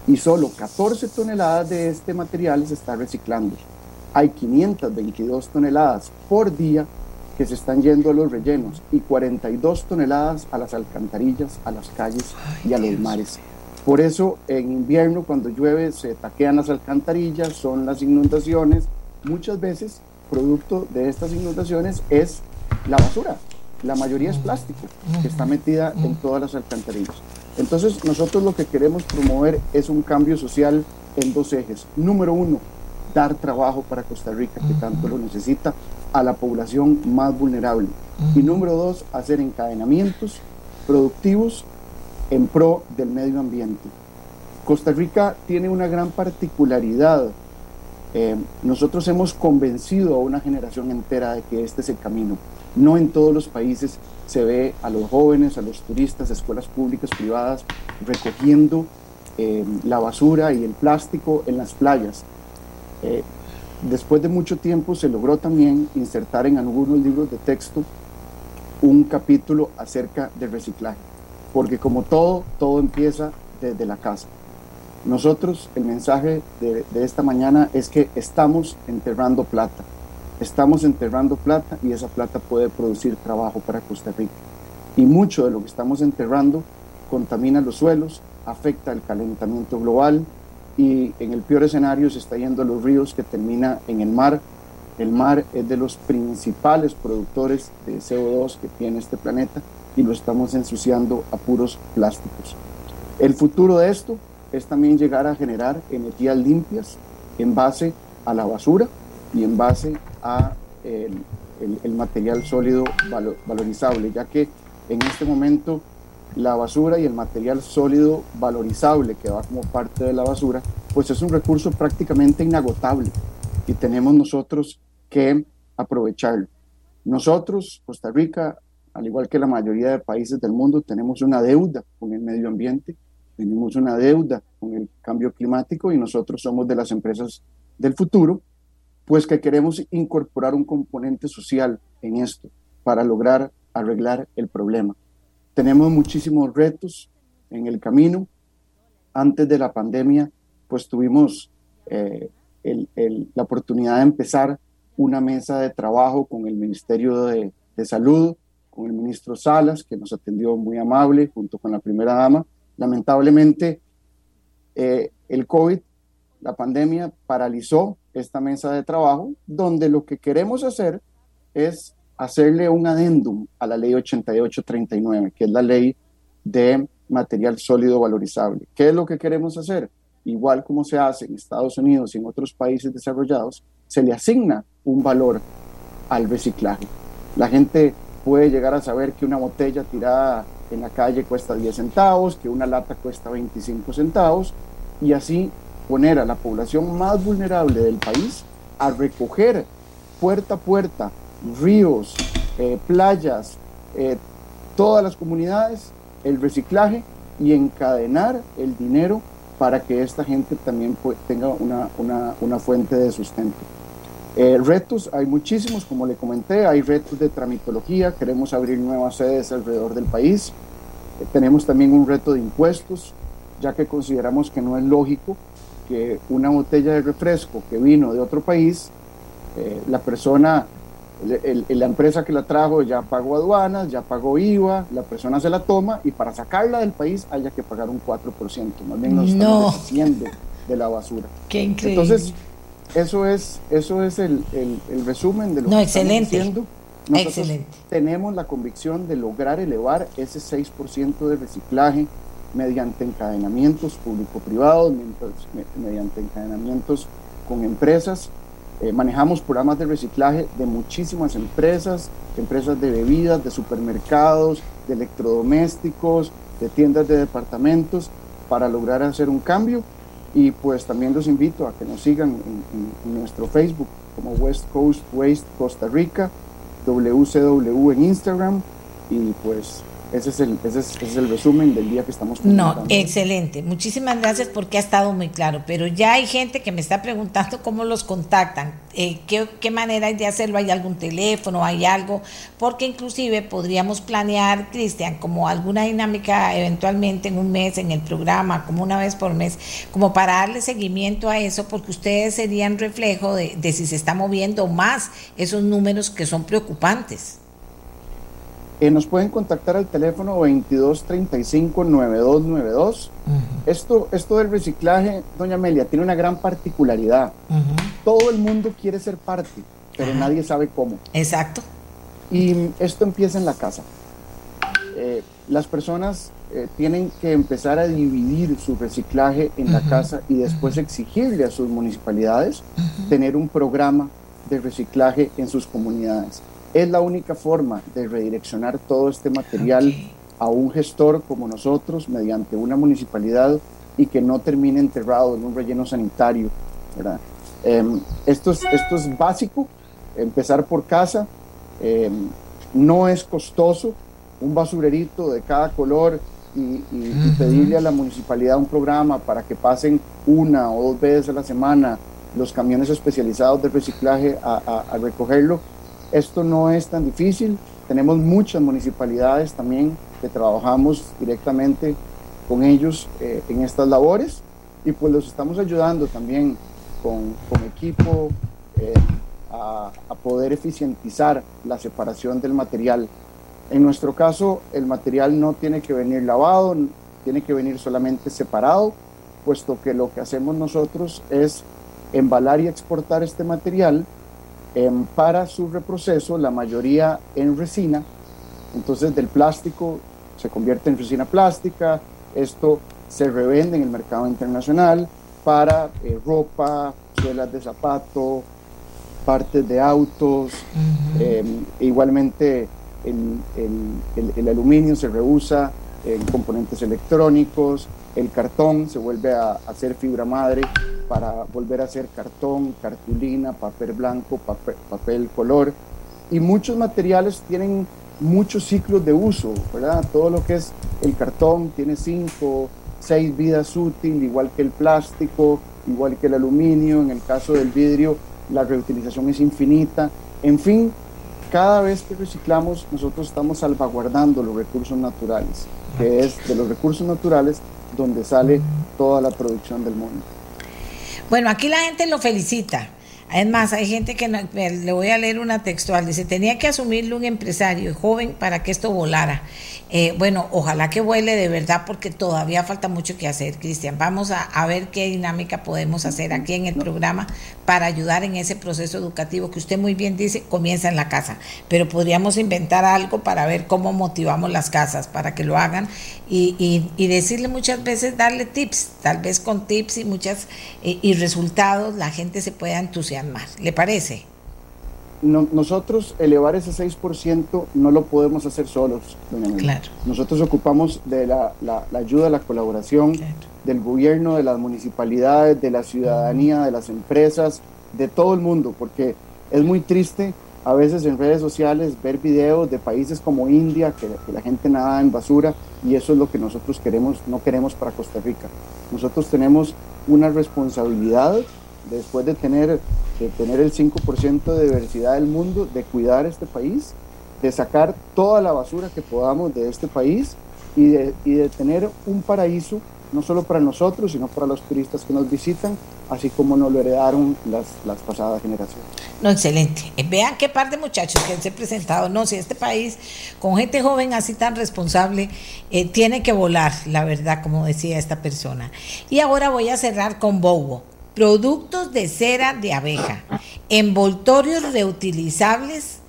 y solo 14 toneladas de este material se está reciclando. Hay 522 toneladas por día que se están yendo a los rellenos y 42 toneladas a las alcantarillas, a las calles y a los mares. Por eso en invierno cuando llueve se taquean las alcantarillas, son las inundaciones. Muchas veces producto de estas inundaciones es la basura. La mayoría es plástico que está metida en todas las alcantarillas. Entonces nosotros lo que queremos promover es un cambio social en dos ejes. Número uno, dar trabajo para Costa Rica, que tanto lo necesita, a la población más vulnerable. Y número dos, hacer encadenamientos productivos en pro del medio ambiente. Costa Rica tiene una gran particularidad. Eh, nosotros hemos convencido a una generación entera de que este es el camino. No en todos los países se ve a los jóvenes, a los turistas, escuelas públicas, privadas, recogiendo eh, la basura y el plástico en las playas. Eh, después de mucho tiempo se logró también insertar en algunos libros de texto un capítulo acerca del reciclaje, porque como todo, todo empieza desde la casa. Nosotros, el mensaje de, esta mañana es que estamos enterrando plata, estamos enterrando plata y esa plata puede producir trabajo para Costa Rica. Y mucho de lo que estamos enterrando contamina los suelos, afecta el calentamiento global, y en el peor escenario se está yendo a los ríos que termina en el mar. El mar es de los principales productores de CO2 que tiene este planeta y lo estamos ensuciando a puros plásticos. El futuro de esto es también llegar a generar energías limpias en base a la basura y en base a el, el material sólido valorizable, ya que en este momento la basura y el material sólido valorizable que va como parte de la basura, pues es un recurso prácticamente inagotable y tenemos nosotros que aprovecharlo. Nosotros, Costa Rica, al igual que la mayoría de países del mundo, tenemos una deuda con el medio ambiente, tenemos una deuda con el cambio climático y nosotros somos de las empresas del futuro, pues que queremos incorporar un componente social en esto para lograr arreglar el problema. Tenemos muchísimos retos en el camino. Antes de la pandemia, pues tuvimos eh, la oportunidad de empezar una mesa de trabajo con el Ministerio de, Salud, con el ministro Salas, que nos atendió muy amable, junto con la primera dama. Lamentablemente, eh, el COVID, la pandemia, paralizó esta mesa de trabajo, donde lo que queremos hacer es hacerle un adendum a la ley 8839, que es la ley de material sólido valorizable. ¿Qué es lo que queremos hacer? Igual como se hace en Estados Unidos y en otros países desarrollados, se le asigna un valor al reciclaje. La gente puede llegar a saber que una botella tirada en la calle cuesta 10 centavos, que una lata cuesta 25 centavos, y así poner a la población más vulnerable del país a recoger puerta a puerta ríos, eh, playas, eh, todas las comunidades, el reciclaje y encadenar el dinero para que esta gente también tenga una, una, fuente de sustento. Eh, retos, hay muchísimos, como le comenté, hay retos de tramitología, queremos abrir nuevas sedes alrededor del país, tenemos también un reto de impuestos, ya que consideramos que no es lógico que una botella de refresco que vino de otro país, la persona la empresa que la trajo ya pagó aduanas, ya pagó IVA, la persona se la toma y para sacarla del país haya que pagar un 4%. Más bien nos estamos haciendo de la basura. [LAUGHS] Qué increíble. Entonces, eso es, eso es el, resumen de lo no, que excelente. estamos haciendo. Nosotros excelente. tenemos la convicción de lograr elevar ese 6% de reciclaje mediante encadenamientos público-privados, mediante encadenamientos con empresas. Eh, manejamos programas de reciclaje de muchísimas empresas, empresas de bebidas, de supermercados, de electrodomésticos, de tiendas de departamentos, para lograr hacer un cambio. Y pues también los invito a que nos sigan en, en nuestro Facebook como West Coast Waste Costa Rica, WCW en Instagram y pues ese es, el, ese, es, el resumen del día que estamos No, excelente. Muchísimas gracias porque ha estado muy claro. Pero ya hay gente que me está preguntando cómo los contactan, eh, qué, qué, manera hay de hacerlo, hay algún teléfono, hay algo, porque inclusive podríamos planear, Cristian, como alguna dinámica eventualmente en un mes en el programa, como una vez por mes, como para darle seguimiento a eso, porque ustedes serían reflejo de, de si se está moviendo más esos números que son preocupantes. Eh, nos pueden contactar al teléfono 2235-9292. esto, esto del reciclaje, doña Amelia, tiene una gran particularidad. Todo el mundo quiere ser parte, pero nadie sabe cómo. Exacto. Y esto empieza en la casa. Eh, las personas eh, tienen que empezar a dividir su reciclaje en la casa y después exigirle a sus municipalidades tener un programa de reciclaje en sus comunidades. Es la única forma de redireccionar todo este material a un gestor como nosotros mediante una municipalidad y que no termine enterrado en un relleno sanitario. Em, esto, es, esto es básico, empezar por casa, em, no es costoso, un basurerito de cada color y, pedirle a la municipalidad un programa para que pasen una o dos veces a la semana los camiones especializados de reciclaje a recogerlo esto no es tan difícil. Tenemos muchas municipalidades también que trabajamos directamente con ellos eh, en estas labores y pues los estamos ayudando también con, equipo eh, a, poder eficientizar la separación del material. En nuestro caso, el material no tiene que venir lavado, tiene que venir solamente separado, puesto que lo que hacemos nosotros es embalar y exportar este material para su reproceso, la mayoría en resina. Entonces del plástico se convierte en resina plástica. Esto se revende en el mercado internacional para eh, ropa, suelas de zapato, partes de autos. Em, igualmente el, el, el, aluminio se reusa en componentes electrónicos, el cartón se vuelve a hacer fibra madre para volver a hacer cartón, cartulina, papel blanco, papel, color. Y muchos materiales tienen muchos ciclos de uso, ¿verdad? Todo lo que es el cartón tiene cinco, seis vidas útiles, igual que el plástico, igual que el aluminio. En el caso del vidrio, la reutilización es infinita. En fin, cada vez que reciclamos, nosotros estamos salvaguardando los recursos naturales, que es de los recursos naturales donde sale toda la producción del mundo. Bueno, aquí la gente lo felicita. Además, hay gente que le voy a leer una textual. Dice, tenía que asumirlo un empresario joven para que esto volara. Eh, bueno, ojalá que vuele de verdad porque todavía falta mucho que hacer, Cristian. Vamos a, ver qué dinámica podemos hacer aquí en el programa para ayudar en ese proceso educativo que usted muy bien dice, comienza en la casa. Pero podríamos inventar algo para ver cómo motivamos las casas para que lo hagan y, decirle muchas veces, darle tips, tal vez con tips y muchas eh, y resultados la gente se pueda entusiasmar. ¿Le parece? nosotros elevar ese 6% no lo podemos hacer solos, Nosotros ocupamos de la, ayuda, la colaboración del gobierno, de las municipalidades, de la ciudadanía, de las empresas, de todo el mundo, porque es muy triste a veces en redes sociales ver videos de países como India, que, que la gente nada en basura, y eso es lo que nosotros queremos, no queremos para Costa Rica. Nosotros tenemos una responsabilidad después de tener de tener el 5% de diversidad del mundo, de cuidar este país, de sacar toda la basura que podamos de este país y de, y de tener un paraíso no solo para nosotros, sino para los turistas que nos visitan, así como nos lo heredaron las, las pasadas generaciones. No, excelente. Eh, vean qué par de muchachos que se han presentado. No, si este país, con gente joven así tan responsable, eh, tiene que volar, la verdad, como decía esta persona. Y ahora voy a cerrar con Bobo. Productos de cera de abeja, envoltorios reutilizables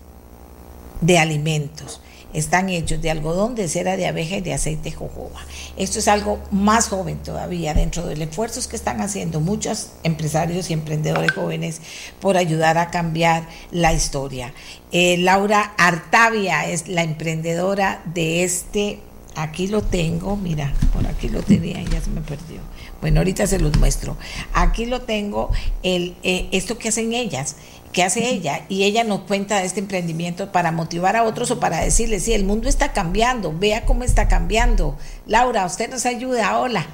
de alimentos están hechos de algodón, de cera de abeja y de aceite de jojoba. Esto es algo más joven todavía dentro de los esfuerzos que están haciendo muchos empresarios y emprendedores jóvenes por ayudar a cambiar la historia. Eh, Laura Artavia es la emprendedora de este, aquí lo tengo, mira, por aquí lo tenía, ya se me perdió. Bueno, ahorita se los muestro. Aquí lo tengo, el, eh, esto que hacen ellas ¿Qué hace ella? Y ella nos cuenta de este emprendimiento para motivar a otros o para decirles, sí, el mundo está cambiando, vea cómo está cambiando. Laura, usted nos ayuda, hola.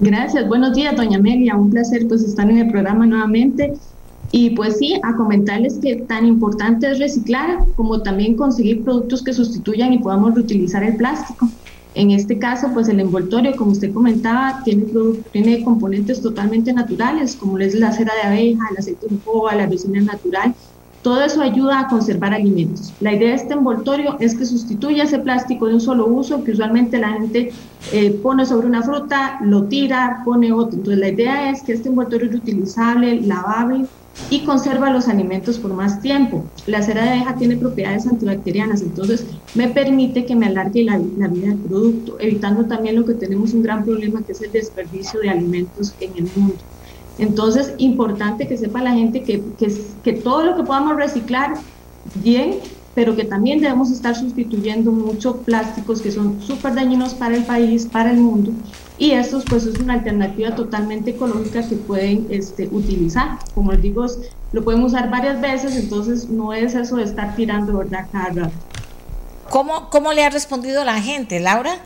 Gracias, buenos días, doña Amelia, un placer pues estar en el programa nuevamente. Y pues sí, a comentarles que tan importante es reciclar como también conseguir productos que sustituyan y podamos reutilizar el plástico. En este caso, pues el envoltorio, como usted comentaba, tiene, tiene componentes totalmente naturales, como es la cera de abeja, el aceite de jojoba, la resina natural. Todo eso ayuda a conservar alimentos. La idea de este envoltorio es que sustituya ese plástico de un solo uso que usualmente la gente eh, pone sobre una fruta, lo tira, pone otro. Entonces la idea es que este envoltorio es reutilizable, lavable, y conserva los alimentos por más tiempo. La cera de abeja tiene propiedades antibacterianas, entonces me permite que me alargue la, vida del producto, evitando también lo que tenemos un gran problema que es el desperdicio de alimentos en el mundo. Entonces, importante que sepa la gente que, que, que todo lo que podamos reciclar, bien, pero que también debemos estar sustituyendo muchos plásticos que son súper dañinos para el país, para el mundo, y estos pues es una alternativa totalmente ecológica que pueden este, utilizar. Como les digo, lo pueden usar varias veces, entonces no es eso de estar tirando, ¿verdad? Cada ¿Cómo, ¿Cómo le ha respondido la gente, Laura?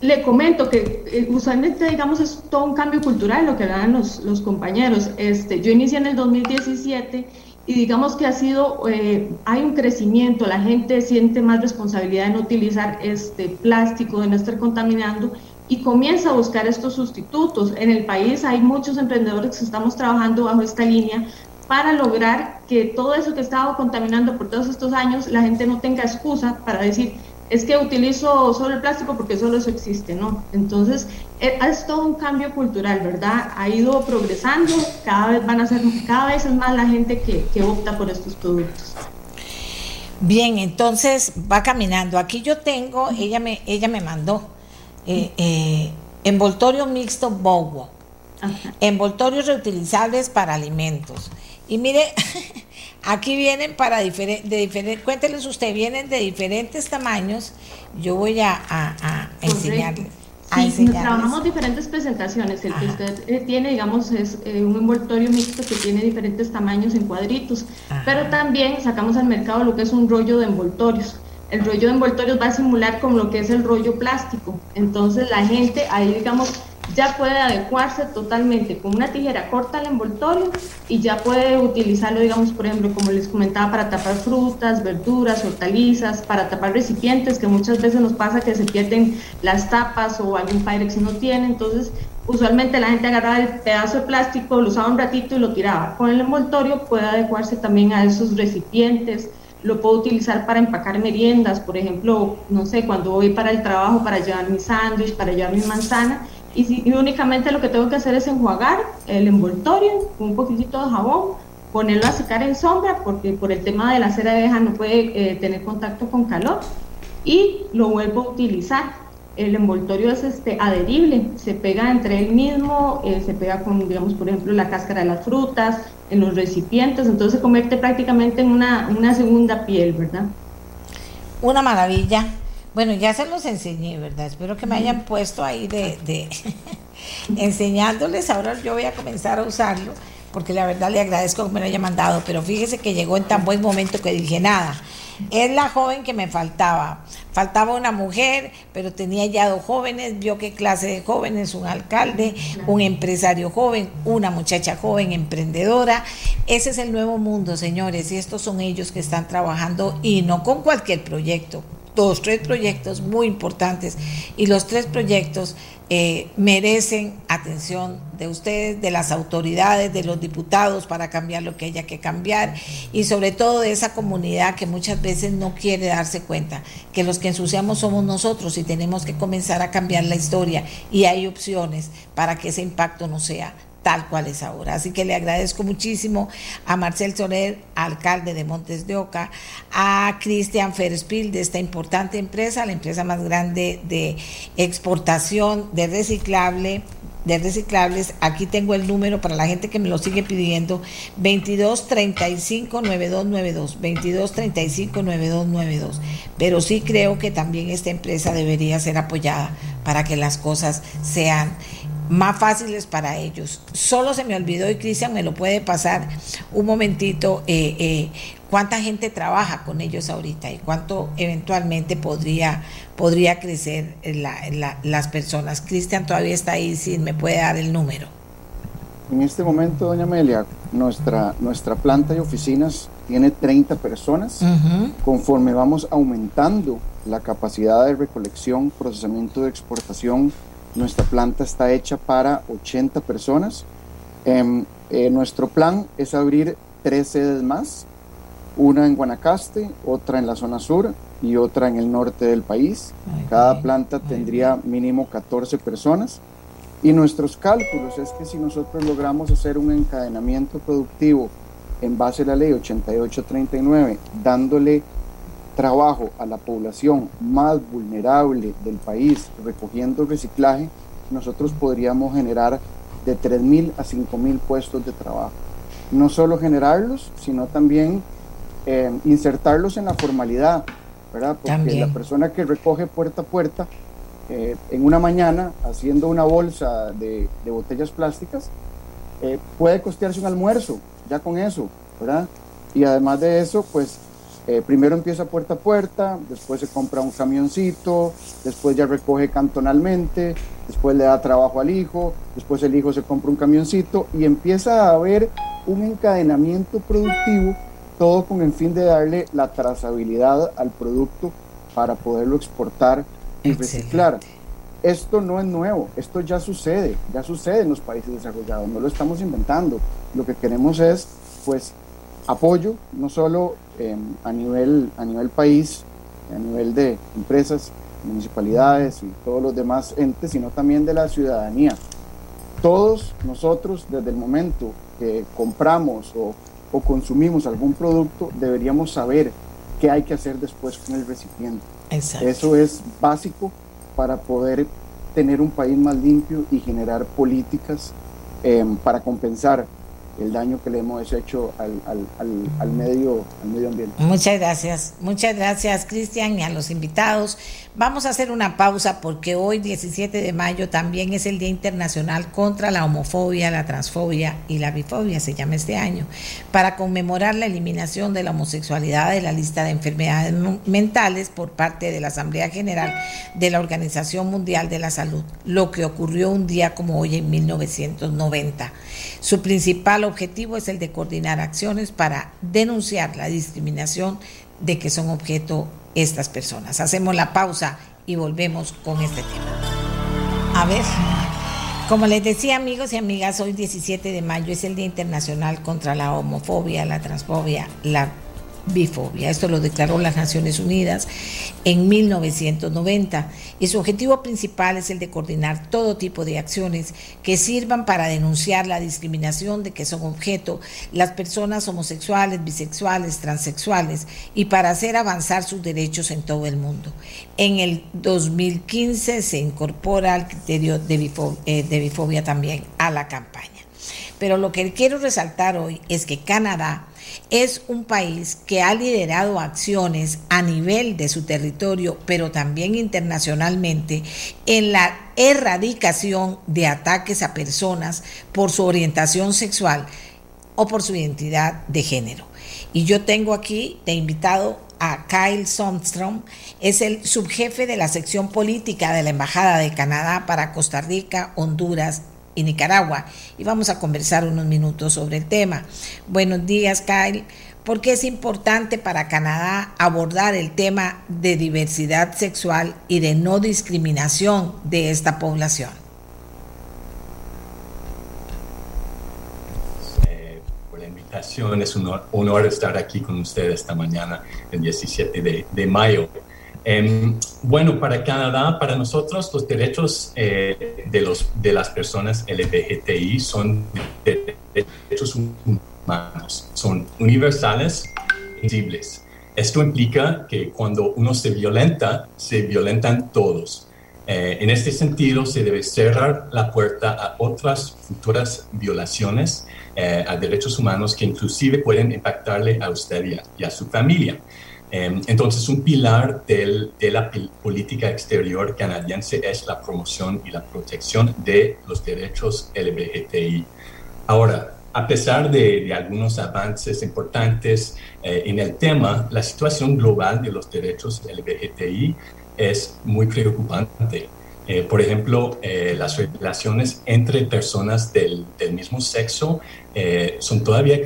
Le comento que eh, usualmente, digamos, es todo un cambio cultural lo que dan los, los compañeros. Este, yo inicié en el 2017 y digamos que ha sido, eh, hay un crecimiento, la gente siente más responsabilidad en utilizar este plástico, de no estar contaminando y comienza a buscar estos sustitutos. En el país hay muchos emprendedores que estamos trabajando bajo esta línea para lograr que todo eso que estaba contaminando por todos estos años, la gente no tenga excusa para decir, es que utilizo solo el plástico porque solo eso existe, ¿no? Entonces, eh, es todo un cambio cultural, ¿verdad? Ha ido progresando, cada vez van a ser, cada vez es más la gente que, que opta por estos productos. Bien, entonces va caminando. Aquí yo tengo, ella me, ella me mandó eh, eh, envoltorio mixto Bowo, envoltorios reutilizables para alimentos. Y mire, [LAUGHS] Aquí vienen para diferentes, de diferentes, cuénteles usted, vienen de diferentes tamaños. Yo voy a, a, enseñarles. Sí, trabajamos diferentes presentaciones. El que usted eh, tiene, digamos, es eh, un envoltorio mixto que tiene diferentes tamaños en cuadritos. Pero también sacamos al mercado lo que es un rollo de envoltorios. El rollo de envoltorios va a simular como lo que es el rollo plástico. Entonces la gente ahí, digamos, ya puede adecuarse totalmente con una tijera corta al envoltorio y ya puede utilizarlo, digamos, por ejemplo, como les comentaba, para tapar frutas, verduras, hortalizas, para tapar recipientes, que muchas veces nos pasa que se pierden las tapas o algún Pyrex no tiene, entonces usualmente la gente agarraba el pedazo de plástico, lo usaba un ratito y lo tiraba. Con el envoltorio puede adecuarse también a esos recipientes, lo puedo utilizar para empacar meriendas, por ejemplo, no sé, cuando voy para el trabajo para llevar mi sándwich, para llevar mi manzana, y, únicamente lo que tengo que hacer es enjuagar el envoltorio con un poquitito de jabón, ponerlo a secar en sombra porque por el tema de la cera de abeja no puede eh, tener contacto con calor y lo vuelvo a utilizar. El envoltorio es este adherible, se pega entre él mismo, eh, se pega con, digamos, por ejemplo, la cáscara de las frutas, en los recipientes, entonces se convierte prácticamente en una, una segunda piel, ¿verdad? Una maravilla. Bueno, ya se los enseñé, ¿verdad? Espero que me hayan puesto ahí de, de [LAUGHS] enseñándoles. Ahora yo voy a comenzar a usarlo, porque la verdad le agradezco que me lo haya mandado, pero fíjese que llegó en tan buen momento que dije nada. Es la joven que me faltaba. Faltaba una mujer, pero tenía ya dos jóvenes, vio qué clase de jóvenes, un alcalde, un empresario joven, una muchacha joven, emprendedora. Ese es el nuevo mundo, señores, y estos son ellos que están trabajando y no con cualquier proyecto dos, tres proyectos muy importantes y los tres proyectos eh, merecen atención de ustedes, de las autoridades, de los diputados para cambiar lo que haya que cambiar y sobre todo de esa comunidad que muchas veces no quiere darse cuenta que los que ensuciamos somos nosotros y tenemos que comenzar a cambiar la historia y hay opciones para que ese impacto no sea tal cual es ahora. Así que le agradezco muchísimo a Marcel Soler, alcalde de Montes de Oca, a Cristian Ferspil de esta importante empresa, la empresa más grande de exportación de reciclable de reciclables. Aquí tengo el número para la gente que me lo sigue pidiendo. 22 35 9292. 22 35 9292. Pero sí creo que también esta empresa debería ser apoyada para que las cosas sean más fáciles para ellos. Solo se me olvidó y Cristian me lo puede pasar un momentito eh, eh, cuánta gente trabaja con ellos ahorita y cuánto eventualmente podría, podría crecer las personas. Cristian todavía está ahí, si me puede dar el número. En este momento, doña Amelia, nuestra, nuestra planta y oficinas tiene 30 personas. Conforme vamos aumentando la capacidad de recolección, procesamiento de exportación, nuestra planta está hecha para 80 personas. Em, eh, nuestro plan es abrir tres sedes más, una en Guanacaste, otra en la zona sur y otra en el norte del país. Cada planta tendría mínimo 14 personas. Y nuestros cálculos es que si nosotros logramos hacer un encadenamiento productivo en base a la ley 8839, dándole trabajo a la población más vulnerable del país recogiendo reciclaje, nosotros podríamos generar de 3.000 a 5.000 puestos de trabajo. No solo generarlos, sino también eh, insertarlos en la formalidad, ¿verdad? Porque la persona que recoge puerta a puerta eh, en una mañana haciendo una bolsa de, botellas plásticas, eh, puede costearse un almuerzo, ya con eso, ¿verdad? Y además de eso, pues eh, primero empieza puerta a puerta, después se compra un camioncito, después ya recoge cantonalmente, después le da trabajo al hijo, después el hijo se compra un camioncito y empieza a haber un encadenamiento productivo, todo con el fin de darle la trazabilidad al producto para poderlo exportar y reciclar. Esto no es nuevo, esto ya sucede, ya sucede en los países desarrollados, no lo estamos inventando. Lo que queremos es, pues, apoyo, no solo em, a, nivel, a nivel país, a nivel de empresas, municipalidades y todos los demás entes, sino también de la ciudadanía. Todos nosotros, desde el momento que compramos o, o consumimos algún producto, deberíamos saber qué hay que hacer después con el recipiente. Eso es básico para poder tener un país más limpio y generar políticas em, para compensar el daño que le hemos hecho al, al, al, medio, al medio ambiente. Muchas gracias, muchas gracias Cristian y a los invitados. Vamos a hacer una pausa porque hoy 17 de mayo también es el Día Internacional contra la homofobia, la transfobia y la bifobia, se llama este año, para conmemorar la eliminación de la homosexualidad de la lista de enfermedades mentales por parte de la Asamblea General de la Organización Mundial de la Salud, lo que ocurrió un día como hoy en 1990. Su principal objetivo es el de coordinar acciones para denunciar la discriminación de que son objeto estas personas. Hacemos la pausa y volvemos con este tema. A ver, como les decía amigos y amigas, hoy 17 de mayo es el Día Internacional contra la Homofobia, la Transfobia, la bifobia. Esto lo declaró las Naciones Unidas en 1990 y su objetivo principal es el de coordinar todo tipo de acciones que sirvan para denunciar la discriminación de que son objeto las personas homosexuales, bisexuales, transexuales y para hacer avanzar sus derechos en todo el mundo. En el 2015 se incorpora el criterio de bifobia, eh, de bifobia también a la campaña. Pero lo que quiero resaltar hoy es que Canadá es un país que ha liderado acciones a nivel de su territorio, pero también internacionalmente, en la erradicación de ataques a personas por su orientación sexual o por su identidad de género. Y yo tengo aquí de invitado a Kyle Sondstrom, es el subjefe de la sección política de la Embajada de Canadá para Costa Rica, Honduras y Nicaragua. Y vamos a conversar unos minutos sobre el tema. Buenos días, Kyle. ¿Por qué es importante para Canadá abordar el tema de diversidad sexual y de no discriminación de esta población? Eh, por la invitación, es un honor estar aquí con ustedes esta mañana, el 17 de, mayo. Em, bueno, para Canadá, para nosotros, los derechos eh, de, los, de las personas LGBTI son derechos humanos son universales invisibles. Esto implica que cuando uno se violenta, se violentan todos. Eh, en este sentido, se debe cerrar la puerta a otras futuras violaciones eh, a derechos humanos que inclusive pueden impactarle a usted y a, su familia. Eh, entonces, un pilar del, de la política exterior canadiense es la promoción y la protección de los derechos LGBTI. Ahora, a pesar de, algunos avances importantes eh, en el tema, la situación global de los derechos LGBTI es muy preocupante. Eh, por ejemplo, eh, las relaciones entre personas del, mismo sexo son todavía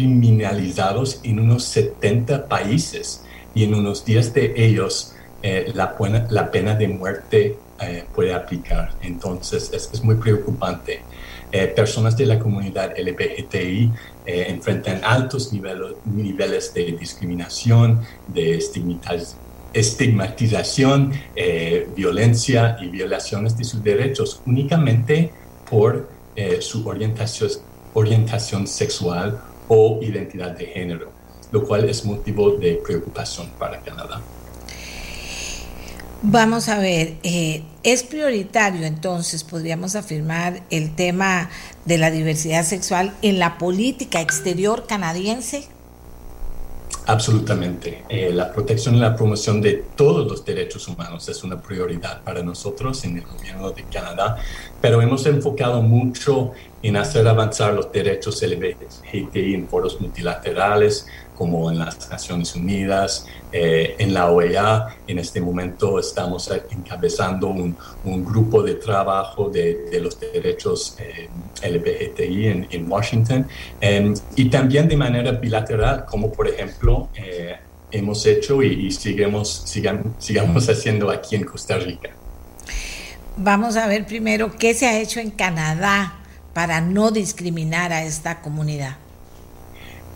criminalizados en unos 70 países y en unos 10 de ellos la, la, pena de muerte puede aplicar. Entonces, es, es muy preocupante. Eh, personas de la comunidad LGBTI eh, enfrentan altos niveles, niveles de discriminación, de estigmatización, eh, violencia y violaciones de sus derechos únicamente por su orientación, orientación sexual o identidad de género, lo cual es motivo de preocupación para Canadá. Vamos a ver, eh, es prioritario entonces, podríamos afirmar, el tema de la diversidad sexual en la política exterior canadiense. Absolutamente. Eh, la protección y la promoción de todos los derechos humanos es una prioridad para nosotros en el gobierno de Canadá, pero hemos enfocado mucho en hacer avanzar los derechos LGBTI en foros multilaterales, como en las Naciones Unidas, eh, en la OEA. En este momento estamos encabezando un, un grupo de trabajo de, de los derechos eh, en, Washington em, y también de manera bilateral, como por ejemplo eh, hemos hecho y, sigamos, sigamos haciendo aquí en Costa Rica. Vamos a ver primero qué se ha hecho en Canadá para no discriminar a esta comunidad.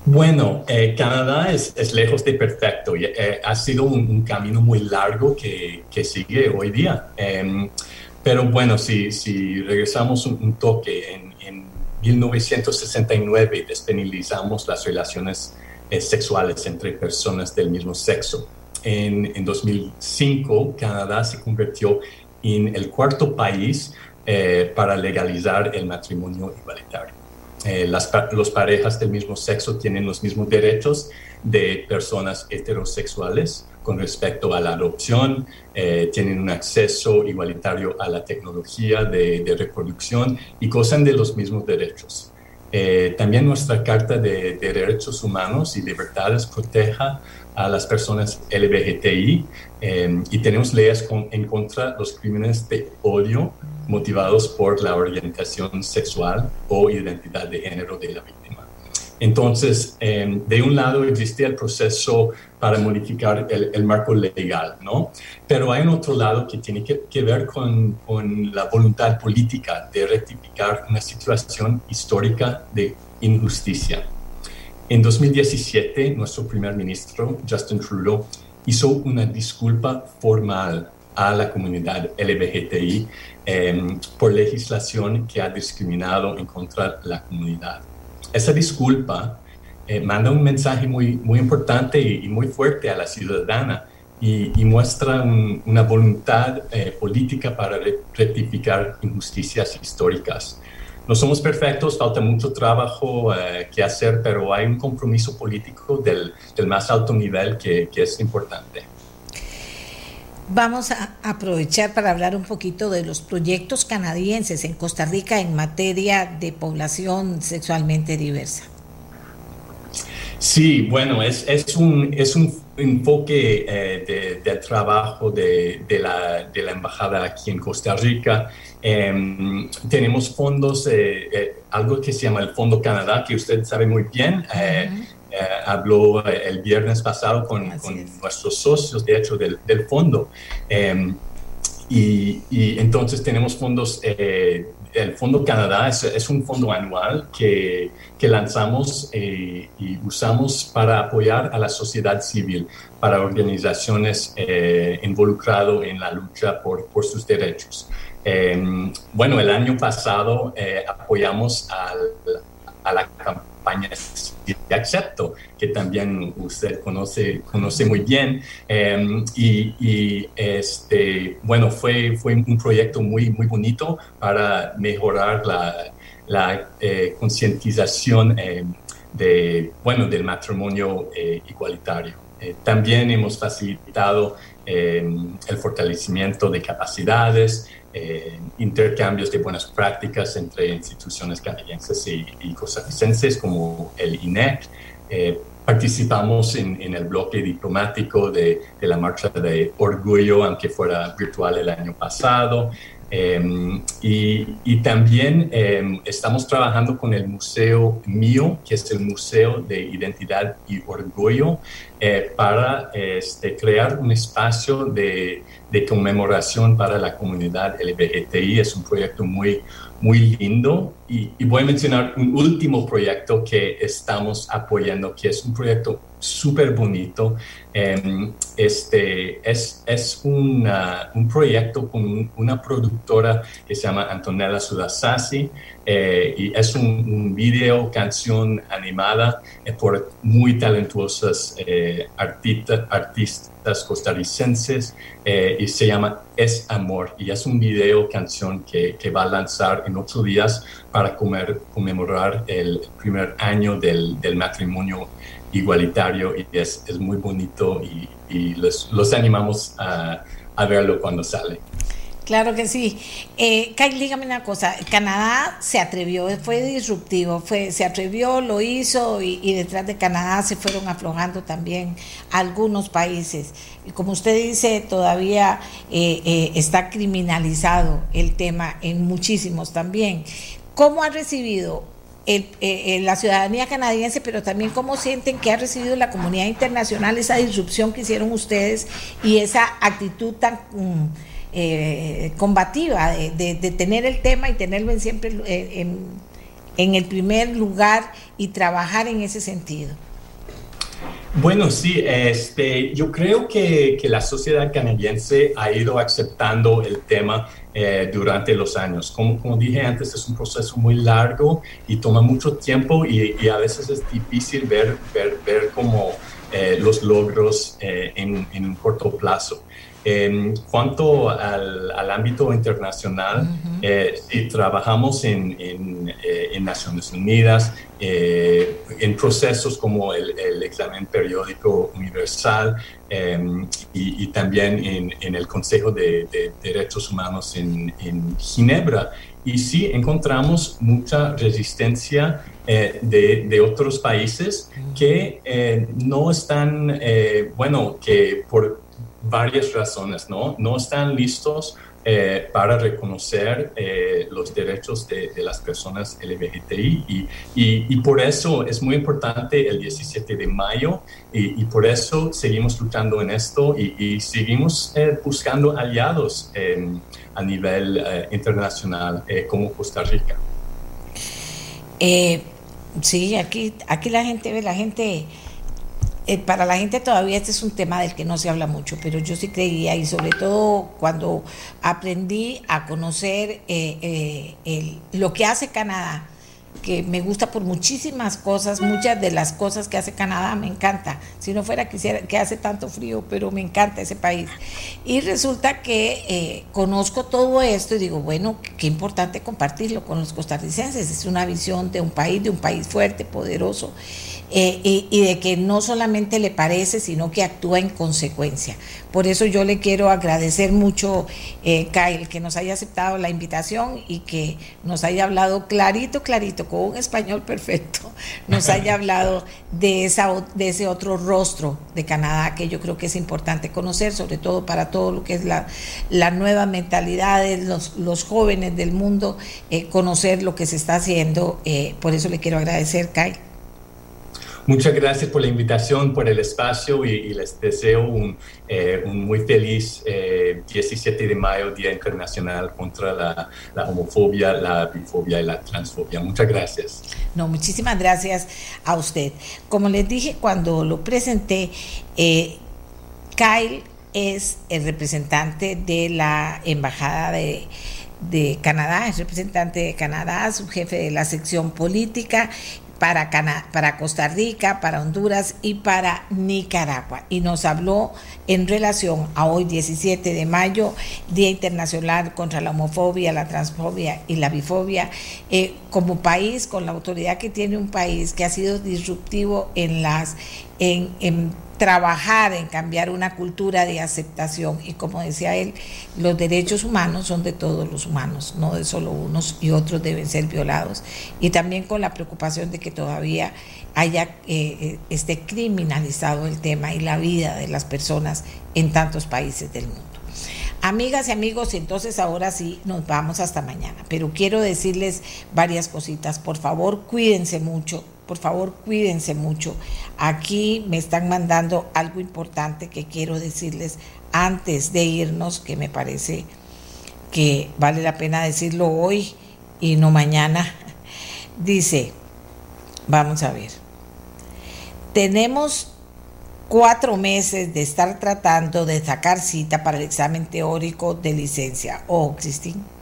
Bueno, eh, Canadá es, lejos de perfecto y eh, ha sido un, camino muy largo que, sigue hoy día. Em, pero bueno, si, si regresamos un, toque, en, 1969 despenalizamos las relaciones eh, sexuales entre personas del mismo sexo. En, en 2005, Canadá se convirtió en el cuarto país para legalizar el matrimonio igualitario. Eh, las los parejas del mismo sexo tienen los mismos derechos de personas heterosexuales con respecto a la adopción, eh, tienen un acceso igualitario a la tecnología de, reproducción y gozan de los mismos derechos. Eh, también nuestra Carta de, Derechos Humanos y Libertades proteja a las personas LGBTI y tenemos leyes en contra de los crímenes de odio motivados por la orientación sexual o identidad de género de la víctima. Entonces, em, de un lado existe el proceso para modificar el, marco legal, ¿no? Pero hay un otro lado que tiene que, ver con, con, la voluntad política de rectificar una situación histórica de injusticia. En 2017, nuestro primer ministro, Justin Trudeau, hizo una disculpa formal a la comunidad LGBTI em, por legislación que ha discriminado en contra de la comunidad. Esa disculpa eh, manda un mensaje muy, muy importante y, muy fuerte a la ciudadana y, muestra una voluntad eh, política para rectificar injusticias históricas. No somos perfectos, falta mucho trabajo eh, que hacer, pero hay un compromiso político del, más alto nivel que es importante. Vamos a aprovechar para hablar un poquito de los proyectos canadienses en Costa Rica en materia de población sexualmente diversa. Sí, bueno, es, es, un, es un enfoque eh, de, trabajo de, de, la, de, la, embajada aquí en Costa Rica. Em, tenemos fondos, eh, eh, algo que se llama el Fondo Canadá, que usted sabe muy bien. habló el viernes pasado con, nuestros socios, de hecho, del, del fondo. Em, y, y, entonces tenemos fondos el Fondo Canadá es, un fondo anual que, que lanzamos eh, y usamos para apoyar a la sociedad civil, para organizaciones eh, involucradas en la lucha por, por sus derechos. Em, bueno, el año pasado eh, apoyamos al, a la campaña campaña de Acepto, que también usted conoce, conoce muy bien. Em, y, este, bueno, fue, fue un proyecto muy, muy bonito para mejorar la, la eh, concientización em, de, bueno, del matrimonio eh, igualitario. Eh, también hemos facilitado em, el fortalecimiento de capacidades, eh, intercambios de buenas prácticas entre instituciones canadienses y, costarricenses como el INEC. Eh, participamos en, el bloque diplomático de, la Marcha de Orgullo, aunque fuera virtual el año pasado. Em, y, también em, estamos trabajando con el Museo Mío, que es el Museo de Identidad y Orgullo, eh, para este, crear un espacio de, de, conmemoración para la comunidad LGBTI. Es un proyecto muy, muy lindo. Y, y voy a mencionar un último proyecto que estamos apoyando, que es un proyecto súper bonito. Em, este, es es un proyecto con una productora que se llama Antonella Sudasasi eh, y es un, video, canción animada eh, por muy talentuosas eh, artistas costarricenses y se llama Es Amor y es un video, canción que, que va a lanzar en ocho días para comer, conmemorar el primer año del, del matrimonio igualitario y es, es muy bonito y, y los, los, animamos a, a, verlo cuando sale. Claro que sí. Eh, dígame una cosa, Canadá se atrevió, fue disruptivo, fue, se atrevió, lo hizo y, y, detrás de Canadá se fueron aflojando también algunos países. Y como usted dice, todavía eh, eh, está criminalizado el tema en muchísimos también. ¿Cómo ha recibido el, eh, la ciudadanía canadiense, pero también cómo sienten que ha recibido la comunidad internacional esa disrupción que hicieron ustedes y esa actitud tan mm, eh, combativa de, de, tener el tema y tenerlo en siempre en, en el primer lugar y trabajar en ese sentido. Bueno, sí, este, yo creo que, que, la sociedad canadiense ha ido aceptando el tema eh, durante los años. Como, como, dije antes, es un proceso muy largo y toma mucho tiempo y, y a veces es difícil ver, ver, ver como eh, los logros eh, en, en, un corto plazo. En cuanto al, al ámbito internacional, eh, trabajamos en, en, eh, en, Naciones Unidas, eh, en procesos como el, el, examen periódico universal em, y, y, también en, en, el Consejo de, de Derechos Humanos en, Ginebra. Y sí encontramos mucha resistencia eh, de, de, otros países que eh, no están, eh, bueno, que por varias razones, ¿no? No están listos eh, para reconocer eh, los derechos de, las personas LGBTI y, por eso es muy importante el 17 de mayo y, por eso seguimos luchando en esto y, seguimos eh, buscando aliados a nivel internacional como Costa Rica. sí, aquí, aquí la gente ve, la gente eh, para la gente todavía este es un tema del que no se habla mucho, pero yo sí creía y sobre todo cuando aprendí a conocer eh, eh, lo que hace Canadá, que me gusta por muchísimas cosas, muchas de las cosas que hace Canadá me encanta. Si no fuera quisiera que hace tanto frío, pero me encanta ese país. Y resulta que conozco todo esto y digo, bueno, qué importante compartirlo con los costarricenses. Es una visión de un país, de un país fuerte, poderoso eh, y, y, de que no solamente le parece, sino que actúa en consecuencia. Por eso yo le quiero agradecer mucho, eh, Kyle, que nos haya aceptado la invitación y que nos haya hablado clarito, clarito, con un español perfecto, [LAUGHS] nos haya hablado de, esa, de ese otro rostro de Canadá que yo creo que es importante conocer, sobre todo para todo lo que es la, nueva mentalidad de los, los jóvenes del mundo, eh, conocer lo que se está haciendo. Eh, por eso le quiero agradecer, Kyle. Muchas gracias por la invitación, por el espacio y, les deseo un, eh, un muy feliz 17 de mayo, Día Internacional contra la, homofobia, la bifobia y la transfobia. Muchas gracias. No, muchísimas gracias a usted. Como les dije cuando lo presenté, eh, Kyle es el representante de la Embajada de, Canadá, es representante de Canadá, su jefe de la sección política para, para Costa Rica, para Honduras y para Nicaragua. Y nos habló en relación a hoy 17 de mayo, Día Internacional contra la Homofobia, la Transfobia y la Bifobia, eh, como país, con la autoridad que tiene un país que ha sido disruptivo en las... En, trabajar en cambiar una cultura de aceptación y como decía él, los derechos humanos son de todos los humanos, no de solo unos y otros deben ser violados. Y también con la preocupación de que todavía haya eh, eh, esté criminalizado el tema y la vida de las personas en tantos países del mundo. Amigas y amigos, entonces ahora sí nos vamos hasta mañana, pero quiero decirles varias cositas. Por favor, cuídense mucho, por favor, cuídense mucho. Aquí me están mandando algo importante que quiero decirles antes de irnos, que me parece que vale la pena decirlo hoy y no mañana. [LAUGHS] Dice, vamos a ver, tenemos cuatro meses de estar tratando de sacar cita para el examen teórico de licencia. Oh, Cristín.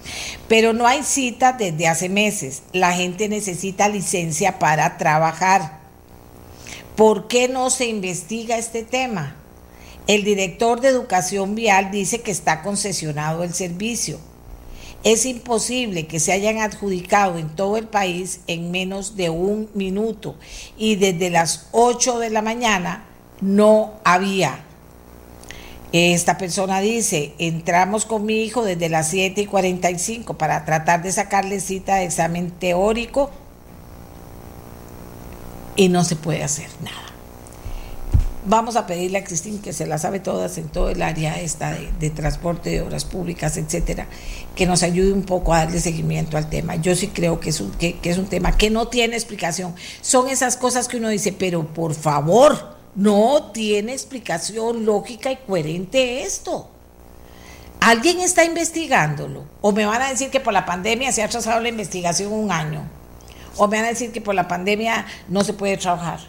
Pero no hay cita desde hace meses. La gente necesita licencia para trabajar. ¿Por qué no se investiga este tema? El director de educación vial dice que está concesionado el servicio. Es imposible que se hayan adjudicado en todo el país en menos de un minuto y desde las 8 de la mañana no había. Esta persona dice, entramos con mi hijo desde las 7 y 45 para tratar de sacarle cita de examen teórico y no se puede hacer nada. Vamos a pedirle a Cristín, que se la sabe todas en todo el área esta de, transporte, de obras públicas, etcétera, que nos ayude un poco a darle seguimiento al tema. Yo sí creo que es, un, que es un tema que no tiene explicación. Son esas cosas que uno dice, pero por favor, no tiene explicación lógica y coherente esto. ¿Alguien está investigándolo? ¿O me van a decir que por la pandemia se ha trazado la investigación un año? ¿O me van a decir que por la pandemia no se puede trabajar?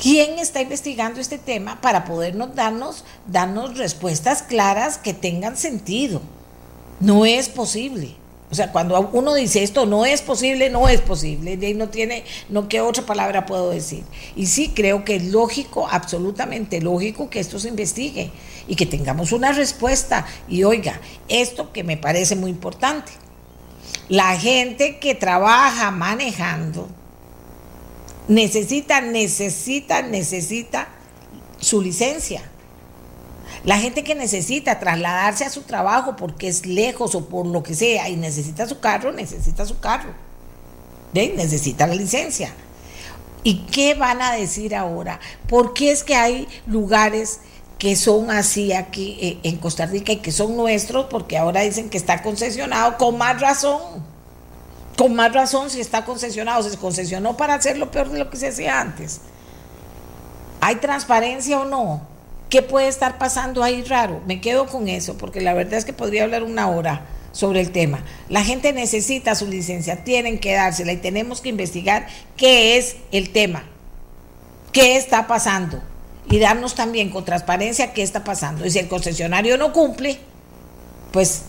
¿Quién está investigando este tema para podernos darnos, darnos respuestas claras que tengan sentido? No es posible. O sea, cuando uno dice esto no es posible, no es posible. Y no tiene, no qué otra palabra puedo decir. Y sí creo que es lógico, absolutamente lógico que esto se investigue y que tengamos una respuesta. Y oiga, esto que me parece muy importante. La gente que trabaja manejando necesita, necesita, necesita su licencia la gente que necesita trasladarse a su trabajo porque es lejos o por lo que sea y necesita su carro, necesita su carro. Necesita la licencia. ¿Y qué van a decir ahora? ¿Por qué es que hay lugares que son así aquí eh, en Costa Rica y que son nuestros? Porque ahora dicen que está concesionado con más razón. Con más razón si está concesionado. Se concesionó para hacer lo peor de lo que se hacía antes. ¿Hay transparencia o no? ¿Qué puede estar pasando ahí raro? Me quedo con eso, porque la verdad es que podría hablar una hora sobre el tema. La gente necesita su licencia, tienen que dársela y tenemos que investigar qué es el tema, qué está pasando y darnos también con transparencia qué está pasando. Y si el concesionario no cumple, pues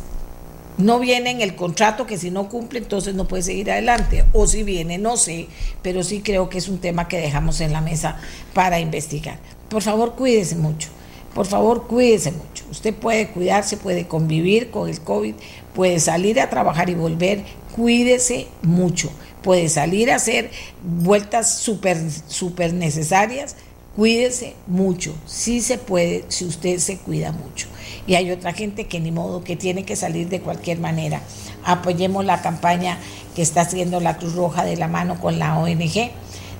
no viene en el contrato que si no cumple entonces no puede seguir adelante. O si viene, no sé, pero sí creo que es un tema que dejamos en la mesa para investigar. Por favor, cuídese mucho. Por favor, cuídese mucho. Usted puede cuidarse, puede convivir con el COVID, puede salir a trabajar y volver. Cuídese mucho. Puede salir a hacer vueltas súper, necesarias. Cuídese mucho. Sí se puede si usted se cuida mucho. Y hay otra gente que ni modo, que tiene que salir de cualquier manera. Apoyemos la campaña que está haciendo la Cruz Roja de la mano con la ONG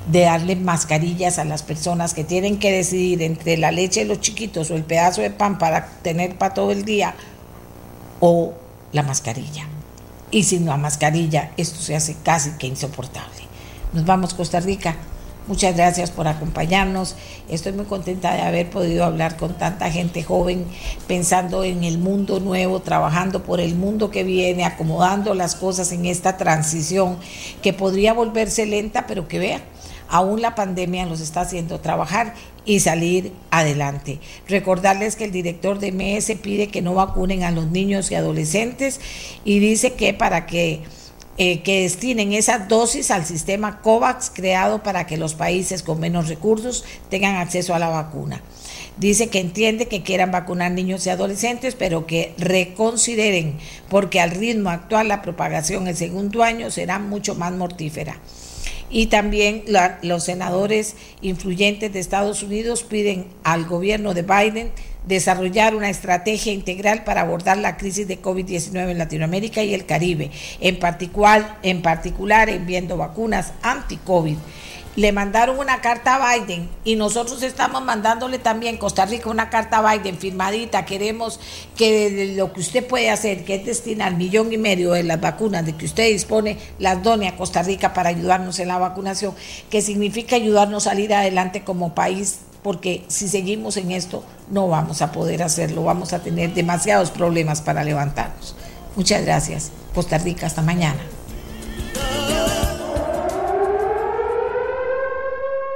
de darle mascarillas a las personas que tienen que decidir entre la leche de los chiquitos o el pedazo de pan para tener para todo el día o la mascarilla. Y sin la mascarilla esto se hace casi que insoportable. Nos vamos Costa Rica. Muchas gracias por acompañarnos. Estoy muy contenta de haber podido hablar con tanta gente joven, pensando en el mundo nuevo, trabajando por el mundo que viene, acomodando las cosas en esta transición que podría volverse lenta, pero que vea, aún la pandemia los está haciendo trabajar y salir adelante. Recordarles que el director de MS pide que no vacunen a los niños y adolescentes y dice que para que eh, que destinen esa dosis al sistema COVAX creado para que los países con menos recursos tengan acceso a la vacuna. Dice que entiende que quieran vacunar niños y adolescentes, pero que reconsideren, porque al ritmo actual la propagación el segundo año será mucho más mortífera. Y también los senadores influyentes de Estados Unidos piden al gobierno de Biden desarrollar una estrategia integral para abordar la crisis de COVID-19 en Latinoamérica y el Caribe, en particular, en particular enviando vacunas anti-COVID. Le mandaron una carta a Biden y nosotros estamos mandándole también Costa Rica una carta a Biden firmadita. Queremos que lo que usted puede hacer, que es destinar millón y medio de las vacunas de que usted dispone, las done a Costa Rica para ayudarnos en la vacunación, que significa ayudarnos a salir adelante como país porque si seguimos en esto no vamos a poder hacerlo, vamos a tener demasiados problemas para levantarnos. Muchas gracias. Costa Rica, hasta mañana.